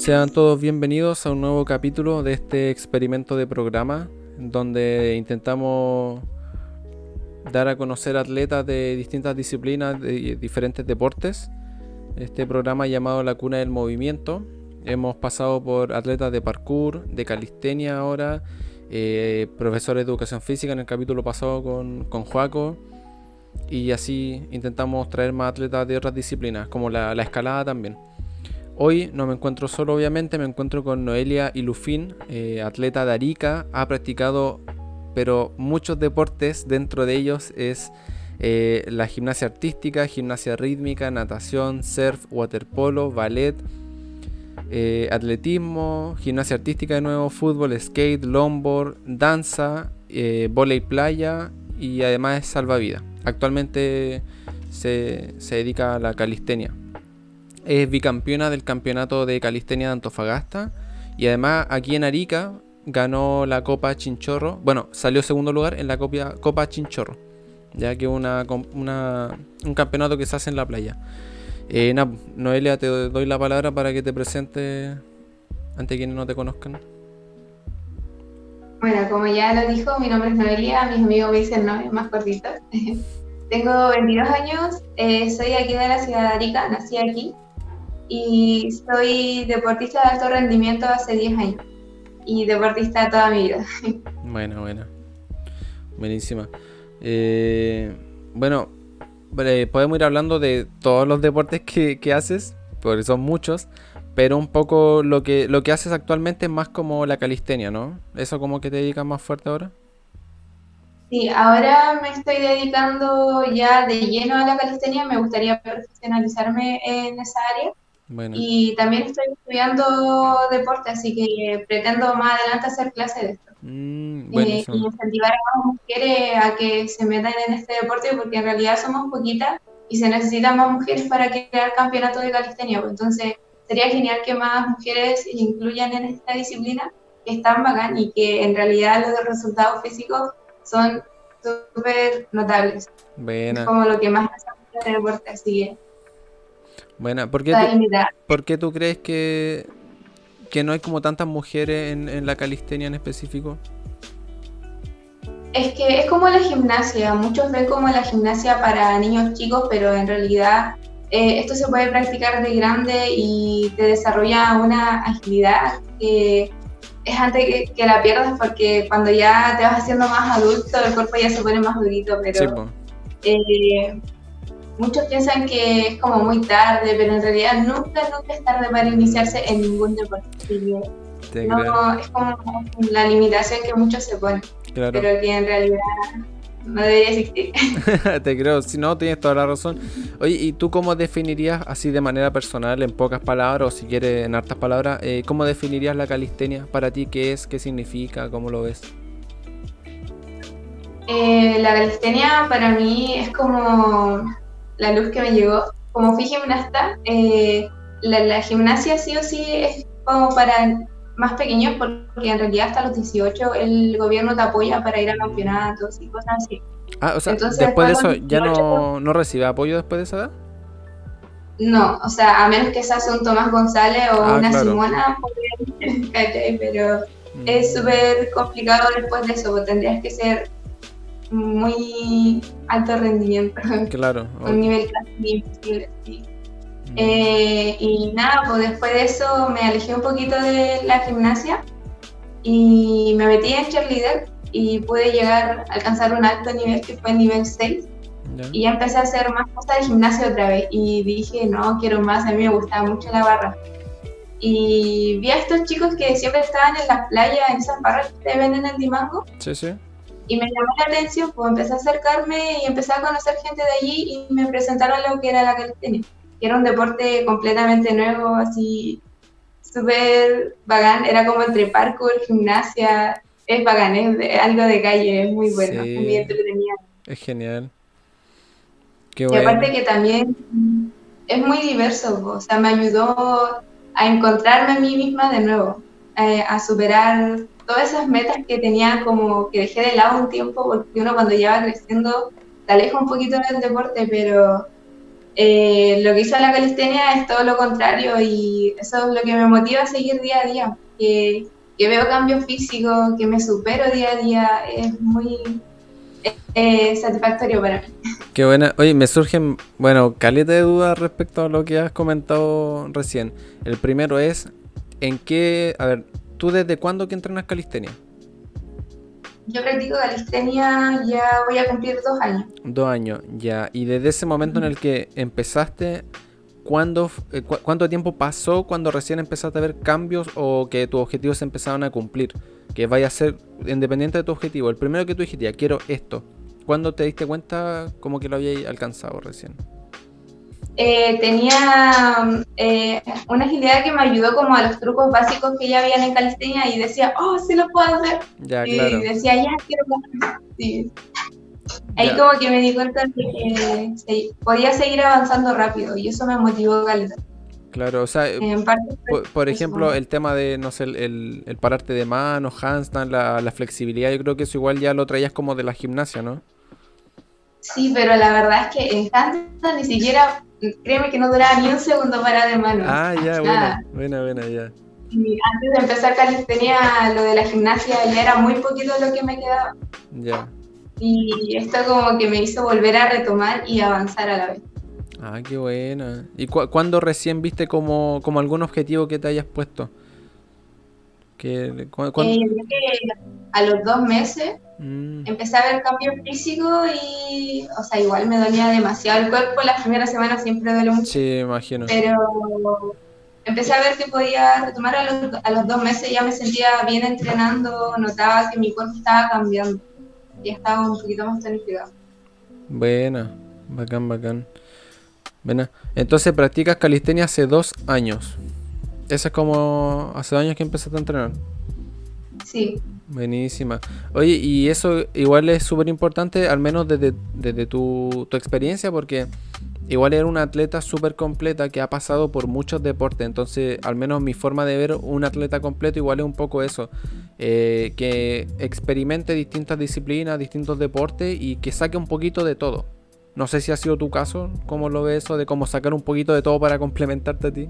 Sean todos bienvenidos a un nuevo capítulo de este experimento de programa donde intentamos dar a conocer atletas de distintas disciplinas, de diferentes deportes. Este programa llamado La Cuna del Movimiento. Hemos pasado por atletas de parkour, de calistenia ahora, eh, profesores de educación física en el capítulo pasado con, con Joaco. Y así intentamos traer más atletas de otras disciplinas, como la escalada también. Hoy no me encuentro solo, obviamente, me encuentro con Noelia Ilufín, eh, atleta de Arica. Ha practicado, pero muchos deportes, dentro de ellos es eh, la gimnasia artística, gimnasia rítmica, natación, surf, waterpolo, ballet, eh, atletismo, gimnasia artística de nuevo, fútbol, skate, longboard, danza, volei playa y además es salvavidas. Actualmente se, se dedica a la calistenia es bicampeona del campeonato de calistenia de Antofagasta. Y además aquí en Arica ganó la Copa Chinchorro. Bueno, salió segundo lugar en la Copa, Copa Chinchorro. Ya que es una, un campeonato que se hace en la playa. Eh, Noelia, te doy la palabra para que te presentes ante quienes no te conozcan. Bueno, como ya lo dijo, mi nombre es Noelia, mis amigos me dicen no, es más cortito. Tengo 22 años, eh, soy aquí de la ciudad de Arica, nací aquí y soy deportista de alto rendimiento hace 10 años y deportista toda mi vida. Buena, buena. Buenísima. Eh, bueno, podemos ir hablando de todos los deportes que, que, haces, porque son muchos, pero un poco lo que, lo que haces actualmente es más como la calistenia, ¿no? ¿Eso como que te dedicas más fuerte ahora? Sí, ahora me estoy dedicando ya de lleno a la calistenia, me gustaría profesionalizarme en esa área y también estoy estudiando deporte, así que pretendo más adelante hacer clases de esto. Mm, eh, y incentivar a más mujeres a que se metan en este deporte, porque en realidad somos poquitas y se necesitan más mujeres para crear campeonatos de calistenia. Pues entonces, sería genial que más mujeres se incluyan en esta disciplina, que es tan bacán y que en realidad los resultados físicos son súper notables. Es como lo que más hace este deporte, así que bueno, ¿por qué, tú, tú crees que, que no hay como tantas mujeres en, la calistenia en específico? Es que es como la gimnasia, muchos ven como la gimnasia para niños chicos, pero en realidad eh, esto se puede practicar de grande y te desarrolla una agilidad que es antes que, la pierdas porque cuando ya te vas haciendo más adulto el cuerpo ya se pone más durito, pero muchos piensan que es como muy tarde, pero en realidad nunca, nunca es tarde para iniciarse en ningún deporte. No, es como la limitación que muchos se ponen, pero que en realidad no debería existir. Te creo, si no, tienes toda la razón. Oye, ¿y tú cómo definirías así de manera personal, en pocas palabras, o si quieres en hartas palabras, eh, cómo definirías la calistenia para ti? ¿Qué es? ¿Qué significa? ¿Cómo lo ves? Eh, la calistenia para mí es como la luz que me llegó. Como fui gimnasta, eh, la, gimnasia sí o sí es como para más pequeños porque en realidad hasta los 18 el gobierno te apoya para ir a campeonatos y cosas así. Ah, o sea, después de eso ya no, no recibe apoyo después de esa edad. No, o sea, a menos que seas un Tomás González o ah, una Simona, pero mm. es súper complicado después de eso, porque tendrías que ser muy alto rendimiento. Claro. Un nivel casi imposible, sí. Mm. Eh, y nada, pues después de eso me alejé un poquito de la gimnasia y me metí en cheerleader y pude llegar a alcanzar un alto nivel que fue el nivel 6. Y ya empecé a hacer más cosas de gimnasia otra vez y dije, no, quiero más, a mí me gustaba mucho la barra. Y vi a estos chicos que siempre estaban en la playa, en esas barras que te ven en el Dimango. Sí, sí y me llamó la atención, pues empecé a acercarme y empecé a conocer gente de allí y me presentaron lo que era la calistenia, que era un deporte completamente nuevo, así súper bacán, era como entre parkour, gimnasia, es bacán, es algo de calle, es muy bueno, es muy entretenido. Es genial. Qué bueno. Y aparte que también es muy diverso, o sea, me ayudó a encontrarme a mí misma de nuevo, eh, a superar todas esas metas que tenía como que dejé de lado un tiempo, porque uno cuando ya va creciendo te aleja un poquito del deporte, pero eh, lo que hizo la calistenia es todo lo contrario y eso es lo que me motiva a seguir día a día, que, que veo cambios físicos, que me supero día a día, es muy eh, satisfactorio para mí. Qué buena. Oye, me surgen, bueno, caleta de dudas respecto a lo que has comentado recién. El primero es, ¿en qué, a ver, tú desde cuándo que entrenas calistenia? Yo practico calistenia ya voy a cumplir dos años. Dos años, ya. Y desde ese momento en el que empezaste, ¿cuándo, eh, ¿cuánto tiempo pasó cuando recién empezaste a ver cambios o que tus objetivos se empezaron a cumplir? Que vaya a ser independiente de tu objetivo. El primero que tú dijiste, ya quiero esto. ¿Cuándo te diste cuenta como que lo habías alcanzado recién? Eh, tenía eh, una agilidad que me ayudó como a los trucos básicos que ya habían en calistenia y decía, oh, sí lo puedo hacer. y decía, ya quiero sí. Ahí como que me di cuenta que podía seguir avanzando rápido y eso me motivó calidad. Claro, o sea, por, ejemplo, el tema de, no sé, el, el, pararte de mano, handstand, la, la, flexibilidad, yo creo que eso igual ya lo traías como de la gimnasia, ¿no? Sí, pero la verdad es que en handstand ni siquiera créeme que no duraba ni un segundo para de mano. Ah, ya, buena, buena, buena, ya. Y antes de empezar calistenia, lo de la gimnasia ya era muy poquito lo que me quedaba. Ya. Y esto como que me hizo volver a retomar y avanzar a la vez. Ah, qué buena. ¿Y cuándo recién viste como, como algún objetivo que te hayas puesto? Que, eh, a los dos meses mm. empecé a ver cambios físicos y, o sea, igual me dolía demasiado el cuerpo. Las primeras semanas siempre duele mucho. Sí, imagino. Pero empecé a ver que podía retomar a los, a los dos meses, ya me sentía bien entrenando, notaba que mi cuerpo estaba cambiando y estaba un poquito más tonificado. Buena, bacán, bacán. Buena. Entonces practicas calistenia hace dos años. Esa es como hace años que empezaste a entrenar. Sí. Buenísima. Oye, y eso igual es súper importante, al menos desde, tu, experiencia, porque igual era una atleta súper completa que ha pasado por muchos deportes. Entonces, al menos mi forma de ver un atleta completo igual es un poco eso. Eh, que experimente distintas disciplinas, distintos deportes y que saque un poquito de todo. No sé si ha sido tu caso, cómo lo ves eso, de cómo sacar un poquito de todo para complementarte a ti.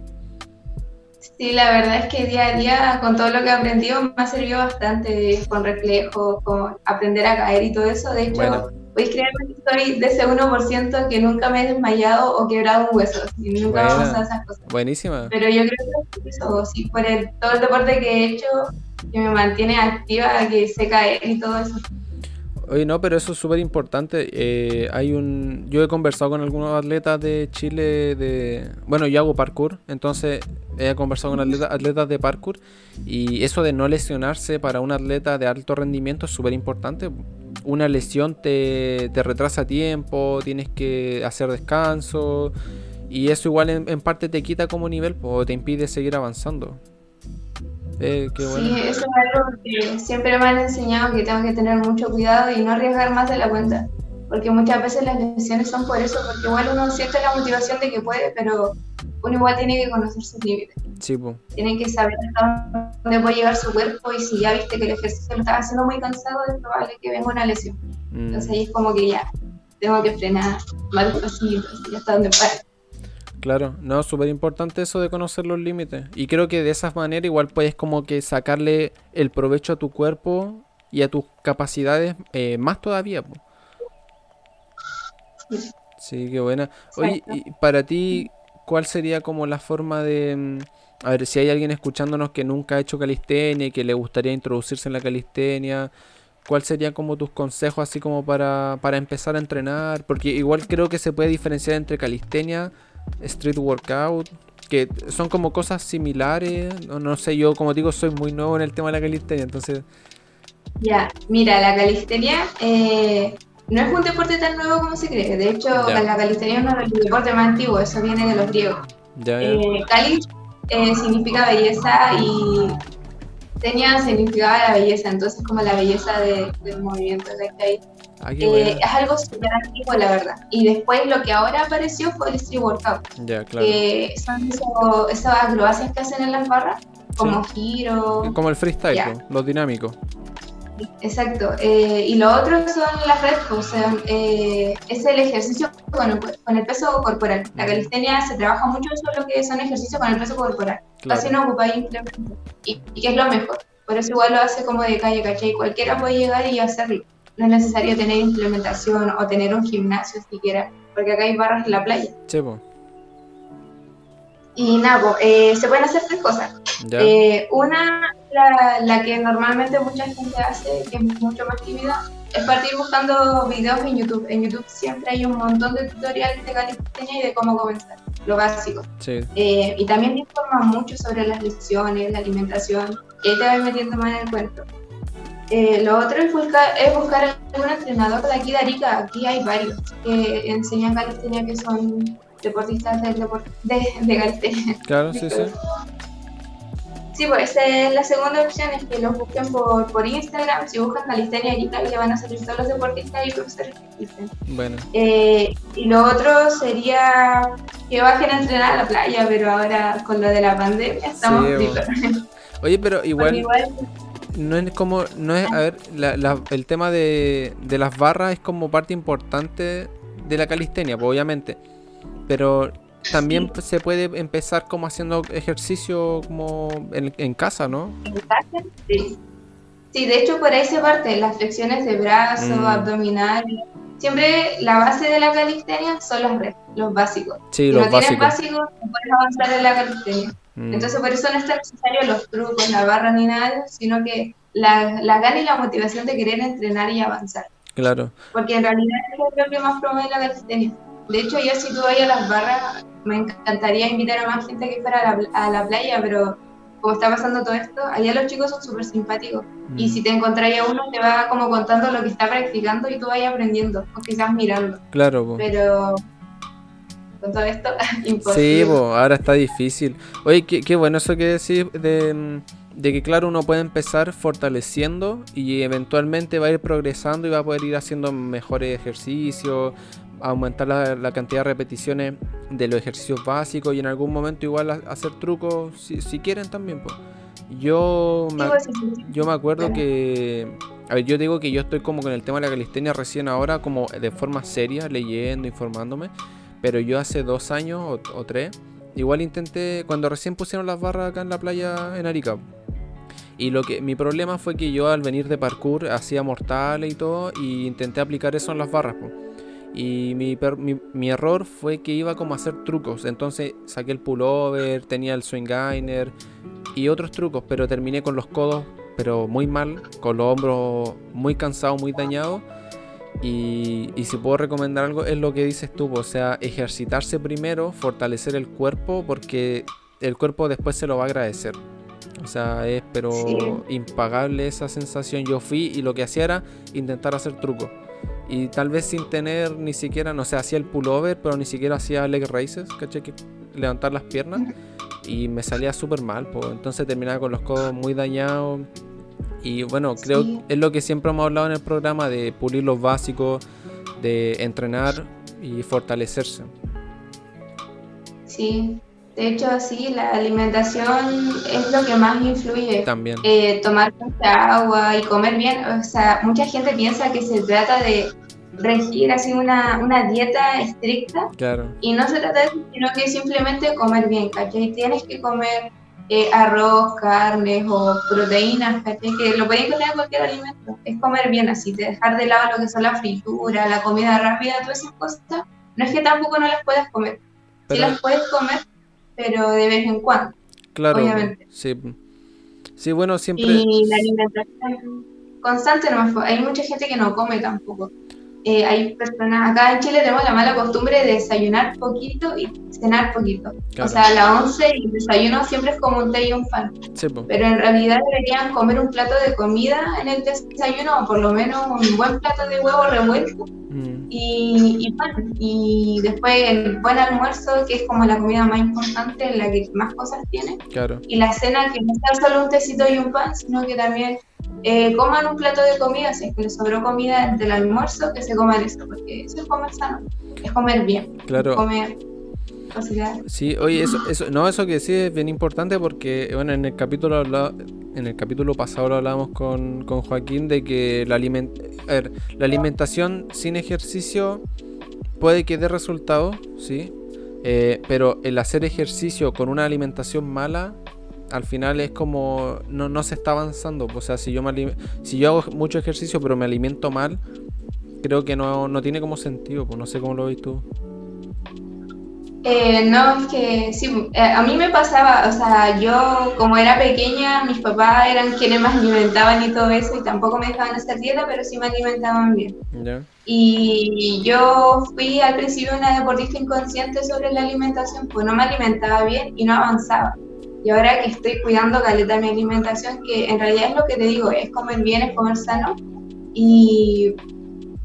Sí, la verdad es que día a día, con todo lo que he aprendido, me ha servido bastante con reflejos, con aprender a caer y todo eso. De hecho, bueno. podéis creerme que soy de ese 1% que nunca me he desmayado o quebrado un hueso. Y nunca me pasado esas cosas. Buenísima. Pero yo creo que eso, sí, por el, todo el deporte que he hecho, que me mantiene activa, que sé caer y todo eso. Oye, no, pero eso es súper importante. Eh, hay un, yo he conversado con algunos atletas de Chile de, bueno, yo hago parkour, entonces he conversado con atletas, de parkour y eso de no lesionarse para un atleta de alto rendimiento es súper importante. Una lesión te, te, retrasa tiempo, tienes que hacer descanso y eso igual en, parte te quita como nivel o te impide seguir avanzando. Eh, sí, eso es algo que siempre me han enseñado que tengo que tener mucho cuidado y no arriesgar más de la cuenta. Porque muchas veces las lesiones son por eso, porque igual uno siente la motivación de que puede, pero uno igual tiene que conocer sus límites. Sí, Tiene que saber hasta dónde puede llegar su cuerpo y si ya viste que el ejercicio lo estaba haciendo muy cansado, es probable que venga una lesión. Mm. Entonces ahí es como que ya, tengo que frenar más despacito, y hasta donde pare. Claro, no, súper importante eso de conocer los límites. Y creo que de esa manera igual puedes como que sacarle el provecho a tu cuerpo y a tus capacidades eh, más todavía. Sí, qué buena. Oye, y para ti, ¿cuál sería como la forma de... Mm, a ver, si hay alguien escuchándonos que nunca ha hecho calistenia y que le gustaría introducirse en la calistenia, ¿cuál sería como tus consejos así como para, para empezar a entrenar? Porque igual creo que se puede diferenciar entre calistenia street workout, que son como cosas similares. No, no sé, yo como digo, soy muy nuevo en el tema de la calistenia, entonces... Ya, mira, la calistenia eh, no es un deporte tan nuevo como se cree. De hecho, la calistenia es uno de los deportes más antiguos, eso viene de los griegos. Ya, eh, calis eh, significa belleza y tenía significaba la belleza, entonces como la belleza del movimiento de ahí. Ah, eh, es algo súper antiguo, la verdad. Y después lo que ahora apareció fue el street workout. Ya, claro. Que son esas acrobacias que hacen en las barras, como giro. Como el freestyle, lo dinámico. Exacto. Eh, y lo otro son las redes, o sea, eh, es el ejercicio con el, peso corporal. La calistenia se trabaja mucho en lo que son ejercicios con el peso corporal. Así no ocupa implementos. Y, y que es lo mejor. Por eso igual lo hace como de calle, ¿cachai? Cualquiera puede llegar y hacerlo. No es necesario tener implementación o tener un gimnasio siquiera, porque acá hay barras en la playa. Y nada, eh, se pueden hacer tres cosas. Eh, una, la, la, que normalmente mucha gente hace, que es mucho más tímida, es partir buscando videos en YouTube. En YouTube siempre hay un montón de tutoriales de calistenia y de cómo comenzar, lo básico. Sí. Eh, y también te informan mucho sobre las lesiones, la alimentación, y ahí te vas metiendo más en el cuento. Eh, lo otro es buscar, es buscar algún entrenador de aquí de Arica. Aquí hay varios que enseñan calistenia que son deportistas del deporte, de, de calistenia. Claro, sí, sí. Sí, pues esa es la segunda opción, es que los busquen por, por Instagram, si buscan calistenia y tal, ya van a salir todos los deportistas y profesores que existen. Bueno. Eh, y lo otro sería que bajen a entrenar a la playa, pero ahora con lo de la pandemia estamos sí, Oye, pero igual, no es como, no es, a ver, el tema de, de las barras es como parte importante de la calistenia, pues, obviamente. Pero también se puede empezar como haciendo ejercicio como en, casa, ¿no? En casa, sí. Sí, de hecho por ahí se parte las flexiones de brazo, mm. abdominales. Siempre la base de la calistenia son los, los básicos. Sí, si los no básicos. tienes básicos, no puedes avanzar en la calistenia. Mm. Entonces por eso no es necesario los trucos, la barra ni nada, sino que la, la gana y la motivación de querer entrenar y avanzar. Claro. Porque en realidad es lo que más promueve la calistenia. De hecho, yo si tú vas a las barras, me encantaría invitar a más gente que fuera a la, playa, pero como está pasando todo esto, allá los chicos son súper simpáticos. Y mm. si te encontráis a uno, te va como contando lo que está practicando y tú vas aprendiendo, o quizás mirando. Claro, pero con todo esto, imposible. Sí, ahora está difícil. Oye, qué, qué bueno eso que decís de, de, que, claro, uno puede empezar fortaleciendo y eventualmente va a ir progresando y va a poder ir haciendo mejores ejercicios, aumentar la, cantidad de repeticiones de los ejercicios básicos y en algún momento igual hacer trucos si, quieren también. Pues. Yo, me, yo me acuerdo que... A ver, yo digo que yo estoy como con el tema de la calistenia recién ahora, como de forma seria, leyendo, informándome. Pero yo hace dos años o, tres, igual intenté, cuando recién pusieron las barras acá en la playa en Arica. Y lo que mi problema fue que yo al venir de parkour hacía mortales y todo, y intenté aplicar eso en las barras. Y mi, mi, error fue que iba como a hacer trucos. Entonces saqué el pullover, tenía el swingainer y otros trucos, pero terminé con los codos, pero muy mal, con los hombros muy cansados, muy dañados. Y, y, si puedo recomendar algo, es lo que dices tú, o sea, ejercitarse primero, fortalecer el cuerpo, porque el cuerpo después se lo va a agradecer. O sea, es pero impagable esa sensación. Yo fui y lo que hacía era intentar hacer trucos. Y tal vez sin tener ni siquiera, no sé, hacía el pullover, pero ni siquiera hacía leg races, ¿caché? Que levantar las piernas. Y me salía súper mal, pues. Entonces terminaba con los codos muy dañados. Y bueno, creo que es lo que siempre hemos hablado en el programa, de pulir los básicos, de entrenar y fortalecerse. Sí, de hecho, sí, la alimentación es lo que más influye. También. Eh, tomar mucha agua y comer bien. O sea, mucha gente piensa que se trata de regir así una, una dieta estricta. Claro. Y no se trata de eso, sino que simplemente comer bien, ¿cachai? Tienes que comer eh, arroz, carnes o proteínas, ¿cachai? Que lo puedes comer en cualquier alimento. Es comer bien así, dejar de lado lo que son la fritura, la comida rápida, todas esas cosas. No es que tampoco no las puedas comer. Si las puedes comer, pero de vez en cuando. Claro, obviamente. sí. Sí, bueno, siempre. Y la alimentación constante no Hay mucha gente que no come tampoco. Eh, hay personas, acá en Chile tenemos la mala costumbre de desayunar poquito y cenar poquito. O sea, a la once y el desayuno siempre es como un té y un pan. Pero en realidad deberían comer un plato de comida en el desayuno o por lo menos un buen plato de huevo revuelto mm. y, pan. Y después el buen almuerzo, que es como la comida más importante, en la que más cosas tiene. Y la cena, que no sea solo un tecito y un pan, sino que también eh, coman un plato de comida, si es que les sobró comida del almuerzo, que se coman eso, porque eso es comer sano, es comer bien. Claro. Comer. Sí, oye, eso, eso, no, eso que sí es bien importante porque, bueno, en el capítulo en el capítulo pasado lo hablábamos con, con Joaquín de que la, aliment, la alimentación sin ejercicio puede que dé resultado, sí, eh, pero el hacer ejercicio con una alimentación mala al final es como no, no se está avanzando. O sea, si yo, me si yo hago mucho ejercicio pero me alimento mal, creo que no, no tiene como sentido. Pues no sé cómo lo ves tú. Eh, no, es que sí, eh, a mí me pasaba, o sea, yo como era pequeña, mis papás eran quienes me alimentaban y todo eso, y tampoco me dejaban hacer dieta, pero sí me alimentaban bien. Y yo fui al principio una deportista inconsciente sobre la alimentación, pues no me alimentaba bien y no avanzaba. Y ahora que estoy cuidando caleta mi alimentación, que en realidad es lo que te digo, es comer bien, es comer sano, y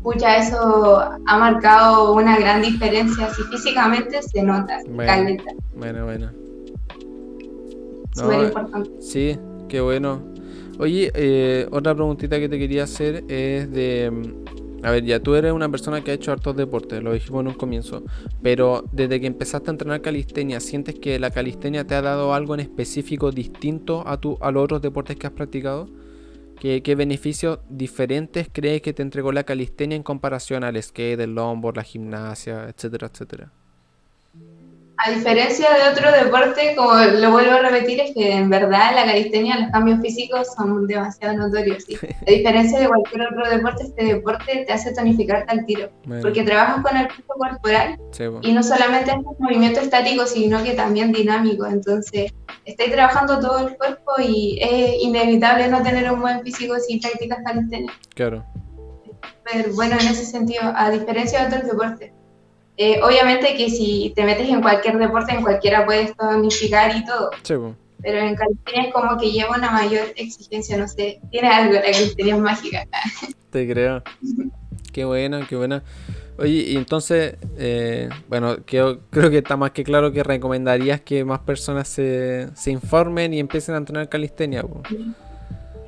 pucha, eso ha marcado una gran diferencia. Si físicamente se nota, bueno, caleta. Bueno, bueno. Súper importante. Sí, qué bueno. Oye, eh, otra preguntita que te quería hacer es de... A ver, ya tú eres una persona que ha hecho hartos deportes, lo dijimos en un comienzo, pero desde que empezaste a entrenar calistenia, ¿sientes que la calistenia te ha dado algo en específico distinto a, tu, a los otros deportes que has practicado? ¿Qué, beneficios diferentes crees que te entregó la calistenia en comparación al skate, el longboard, la gimnasia, etcétera, etcétera? A diferencia de otro deporte, como lo vuelvo a repetir, es que en verdad la calistenia los cambios físicos son demasiado notorios. A diferencia de cualquier otro deporte, este deporte te hace tonificarte al tiro, porque trabajas con el peso corporal y no solamente es un movimiento estático, sino que también dinámico. Entonces, estáis trabajando todo el cuerpo y es inevitable no tener un buen físico si practicas calistenia. Claro. Pero bueno, en ese sentido, a diferencia de otros deportes. Eh, obviamente que si te metes en cualquier deporte, en cualquiera puedes tonificar y todo. Pero en calistenia es como que lleva una mayor exigencia, no sé, tiene algo, la calistenia es mágica. Te creo. qué bueno, qué bueno. Oye, y entonces, eh, bueno, creo, creo que está más que claro que recomendarías que más personas se, se informen y empiecen a entrenar calistenia.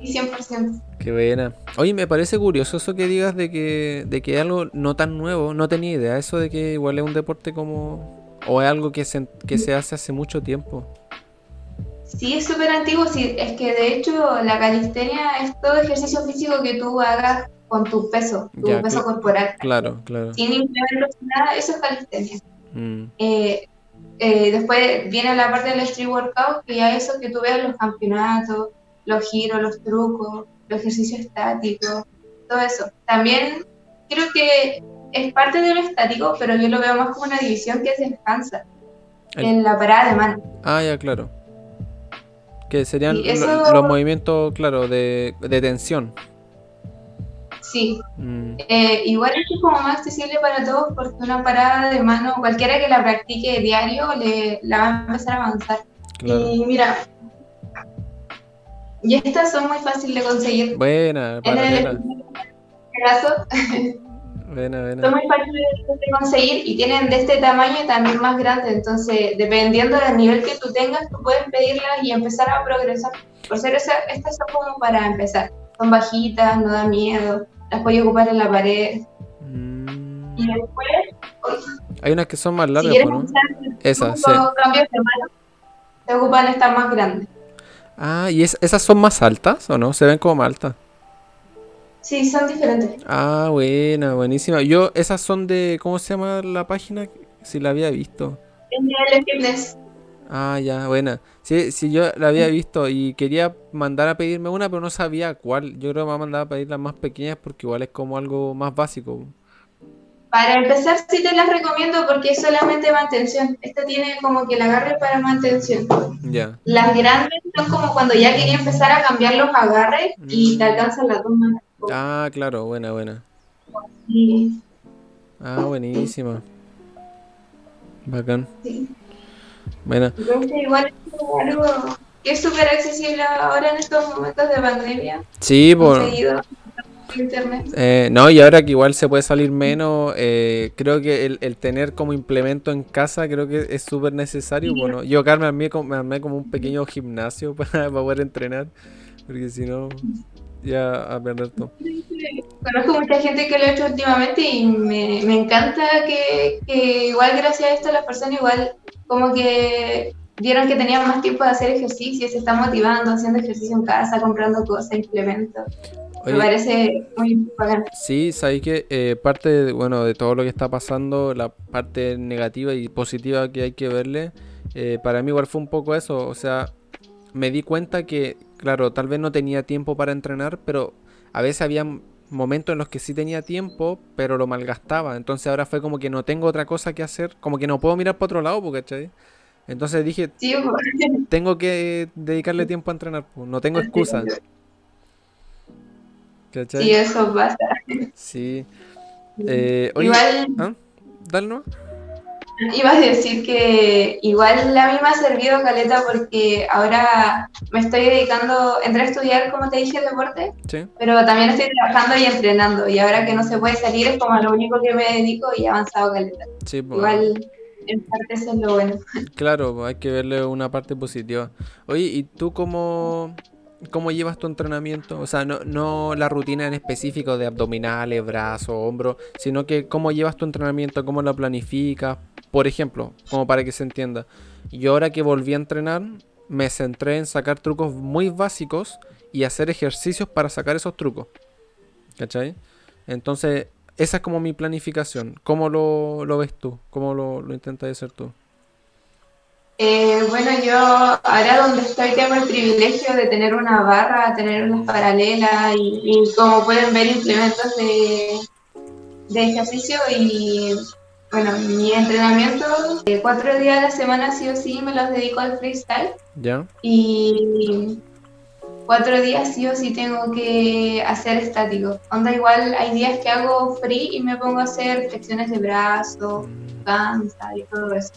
100%. Qué buena. Oye, me parece curioso eso que digas de que, de que es algo no tan nuevo. No tenía idea. Eso de que igual es un deporte como. O es algo que se, que se hace hace mucho tiempo. Sí, es súper antiguo. Sí, es que de hecho la calistenia es todo ejercicio físico que tú hagas con tu peso, tu peso corporal. Claro, claro. Sin implementos nada, eso es calistenia. Mm. Eh, eh, después viene la parte del street workout, que ya eso que tú ves en los campeonatos, los giros, los trucos, los ejercicios estáticos, todo eso. También creo que es parte de lo estático, pero yo lo veo más como una división que se descansa en la parada de mano. Ah, ya, claro. Que serían los movimientos, claro, de, tensión. Sí. Mm. Eh, igual es como más accesible para todos porque una parada de mano, cualquiera que la practique diario, le, la va a empezar a avanzar. Y mira, y estas son muy fáciles de conseguir. Buena, para en el caso, buena, buena. son muy fáciles de conseguir y tienen de este tamaño y también más grande. Entonces, dependiendo del nivel que tú tengas, tú puedes pedirlas y empezar a progresar. Por ser esa, estas son como para empezar. Son bajitas, no da miedo, las puedes ocupar en la pared. Mm. Y después. Hay unas que son más largas, si ¿no? Esas, sí. cambios de mano, te ocupan estas más grandes. Ah, ¿y esas son más altas o no? ¿Se ven como más altas? Sí, son diferentes. Ah, buena, buenísima. Yo, esas son de, ¿cómo se llama la página? Si la había visto. Fitness. Ah, ya, buena. Sí, sí, yo la había visto y quería mandar a pedirme una, pero no sabía cuál. Yo creo que me a mandar a pedir las más pequeñas porque igual es como algo más básico. Para empezar, sí te las recomiendo porque es solamente mantención. Esta tiene como que el agarre para mantención. Ya. Las grandes son como cuando ya quería empezar a cambiar los agarres y te mm. alcanzan las dos manos. Ah, claro, buena, buena. Sí. Ah, buenísima. Bacán. Sí. Buena. Entonces, igual es algo que es súper accesible ahora en estos momentos de pandemia. Sí, por internet. Eh, no, y ahora que igual se puede salir menos, eh, creo que el, tener como implemento en casa creo que es súper necesario. Bueno, yo Carmen me armé, como un pequeño gimnasio para, poder entrenar, porque si no, ya a perder todo. Conozco mucha gente que lo ha hecho últimamente y me, encanta que, igual gracias a esto las personas igual como que vieron que tenían más tiempo de hacer ejercicio, se están motivando, haciendo ejercicio en casa, comprando cosas, implementos. Me parece muy bacán. Sí, sabéis que eh, parte de, bueno, de todo lo que está pasando, la parte negativa y positiva que hay que verle, eh, para mí igual fue un poco eso. O sea, me di cuenta que, claro, tal vez no tenía tiempo para entrenar, pero a veces había momentos en los que sí tenía tiempo, pero lo malgastaba. Entonces ahora fue como que no tengo otra cosa que hacer, como que no puedo mirar para otro lado, ¿cachai? Entonces dije, tengo que dedicarle tiempo a entrenar, no tengo excusa. ¿Cachai? Sí, eso pasa. Sí. Eh, igual... ¿ah? Dale, ¿no? Ibas a decir que igual a mí me ha servido Caleta porque ahora me estoy dedicando, entré a estudiar, como te dije, deporte, pero también estoy trabajando y entrenando. Y ahora que no se puede salir es como lo único que me dedico y he avanzado Caleta. Sí, pues. Igual en parte eso es lo bueno. Claro, hay que verle una parte positiva. Oye, ¿y tú cómo, cómo llevas tu entrenamiento? O sea, no, la rutina en específico de abdominales, brazos, hombros, sino que cómo llevas tu entrenamiento, cómo lo planificas, por ejemplo, como para que se entienda, yo ahora que volví a entrenar, me centré en sacar trucos muy básicos y hacer ejercicios para sacar esos trucos. ¿Cachai? Entonces, esa es como mi planificación. ¿Cómo lo, ves tú? ¿Cómo lo, lo intentas hacer tú? Eh, bueno, yo ahora donde estoy tengo el privilegio de tener una barra, tener unas paralelas y, como pueden ver implementos de, de ejercicio y bueno, mi entrenamiento, cuatro días a la semana sí o sí me los dedico al freestyle. Ya. Y cuatro días sí o sí tengo que hacer estático. Onda igual hay días que hago free y me pongo a hacer flexiones de brazo, cansa y todo eso.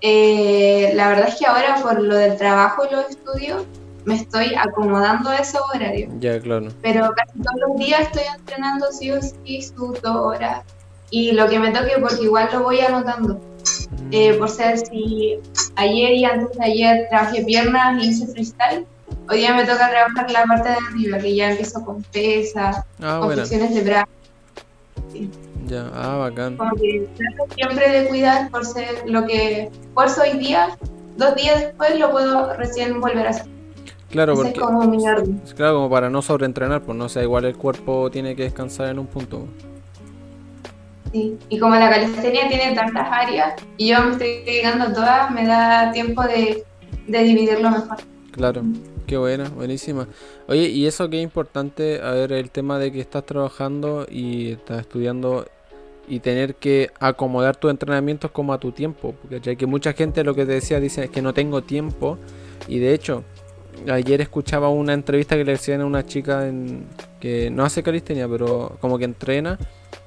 Eh, la verdad es que ahora por lo del trabajo y los estudios me estoy acomodando a ese horario. Ya, claro. Pero casi todos los días estoy entrenando sí o sí sus dos horas y lo que me toque porque igual lo voy anotando. Eh, por ser si ayer y antes de ayer trabajé piernas y hice freestyle, hoy día me toca trabajar la parte de arriba, que ya empiezo con pesas, ah, con flexiones de brazos. Ya, ah, bacán. Como que siempre de cuidar por ser lo que esfuerzo hoy día, dos días después lo puedo recién volver a hacer. Claro, porque, es como mi orden. Claro, como para no sobreentrenar, pues no sea, igual el cuerpo tiene que descansar en un punto. Sí, y como la calistenia tiene tantas áreas y yo me estoy a todas, me da tiempo de, dividirlo mejor. Claro, qué buena, buenísima. Oye, y eso que es importante, a ver, el tema de que estás trabajando y estás estudiando y tener que acomodar tus entrenamientos como a tu tiempo, porque ya que mucha gente lo que te decía dice es que no tengo tiempo y de hecho ayer escuchaba una entrevista que le decían a una chica en, que no hace calistenia, pero como que entrena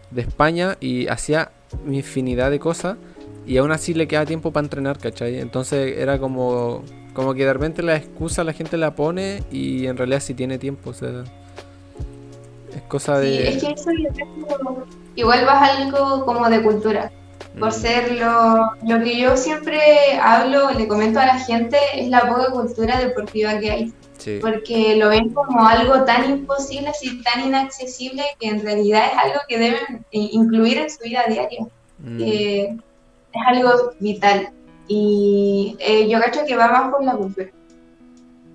de España y hacía infinidad de cosas y aún así le queda tiempo para entrenar, ¿cachai? Entonces era como, como que de repente la excusa la gente la pone y en realidad sí tiene tiempo, o sea, es cosa de... es que eso igual vas algo como de cultura, por mm. ser lo, lo que yo siempre hablo, le comento a la gente, es la poca cultura deportiva que hay. Porque lo ven como algo tan imposible, así tan inaccesible, que en realidad es algo que deben incluir en su vida diaria. Mm. es algo vital. Y eh, yo cacho que va más por la cultura.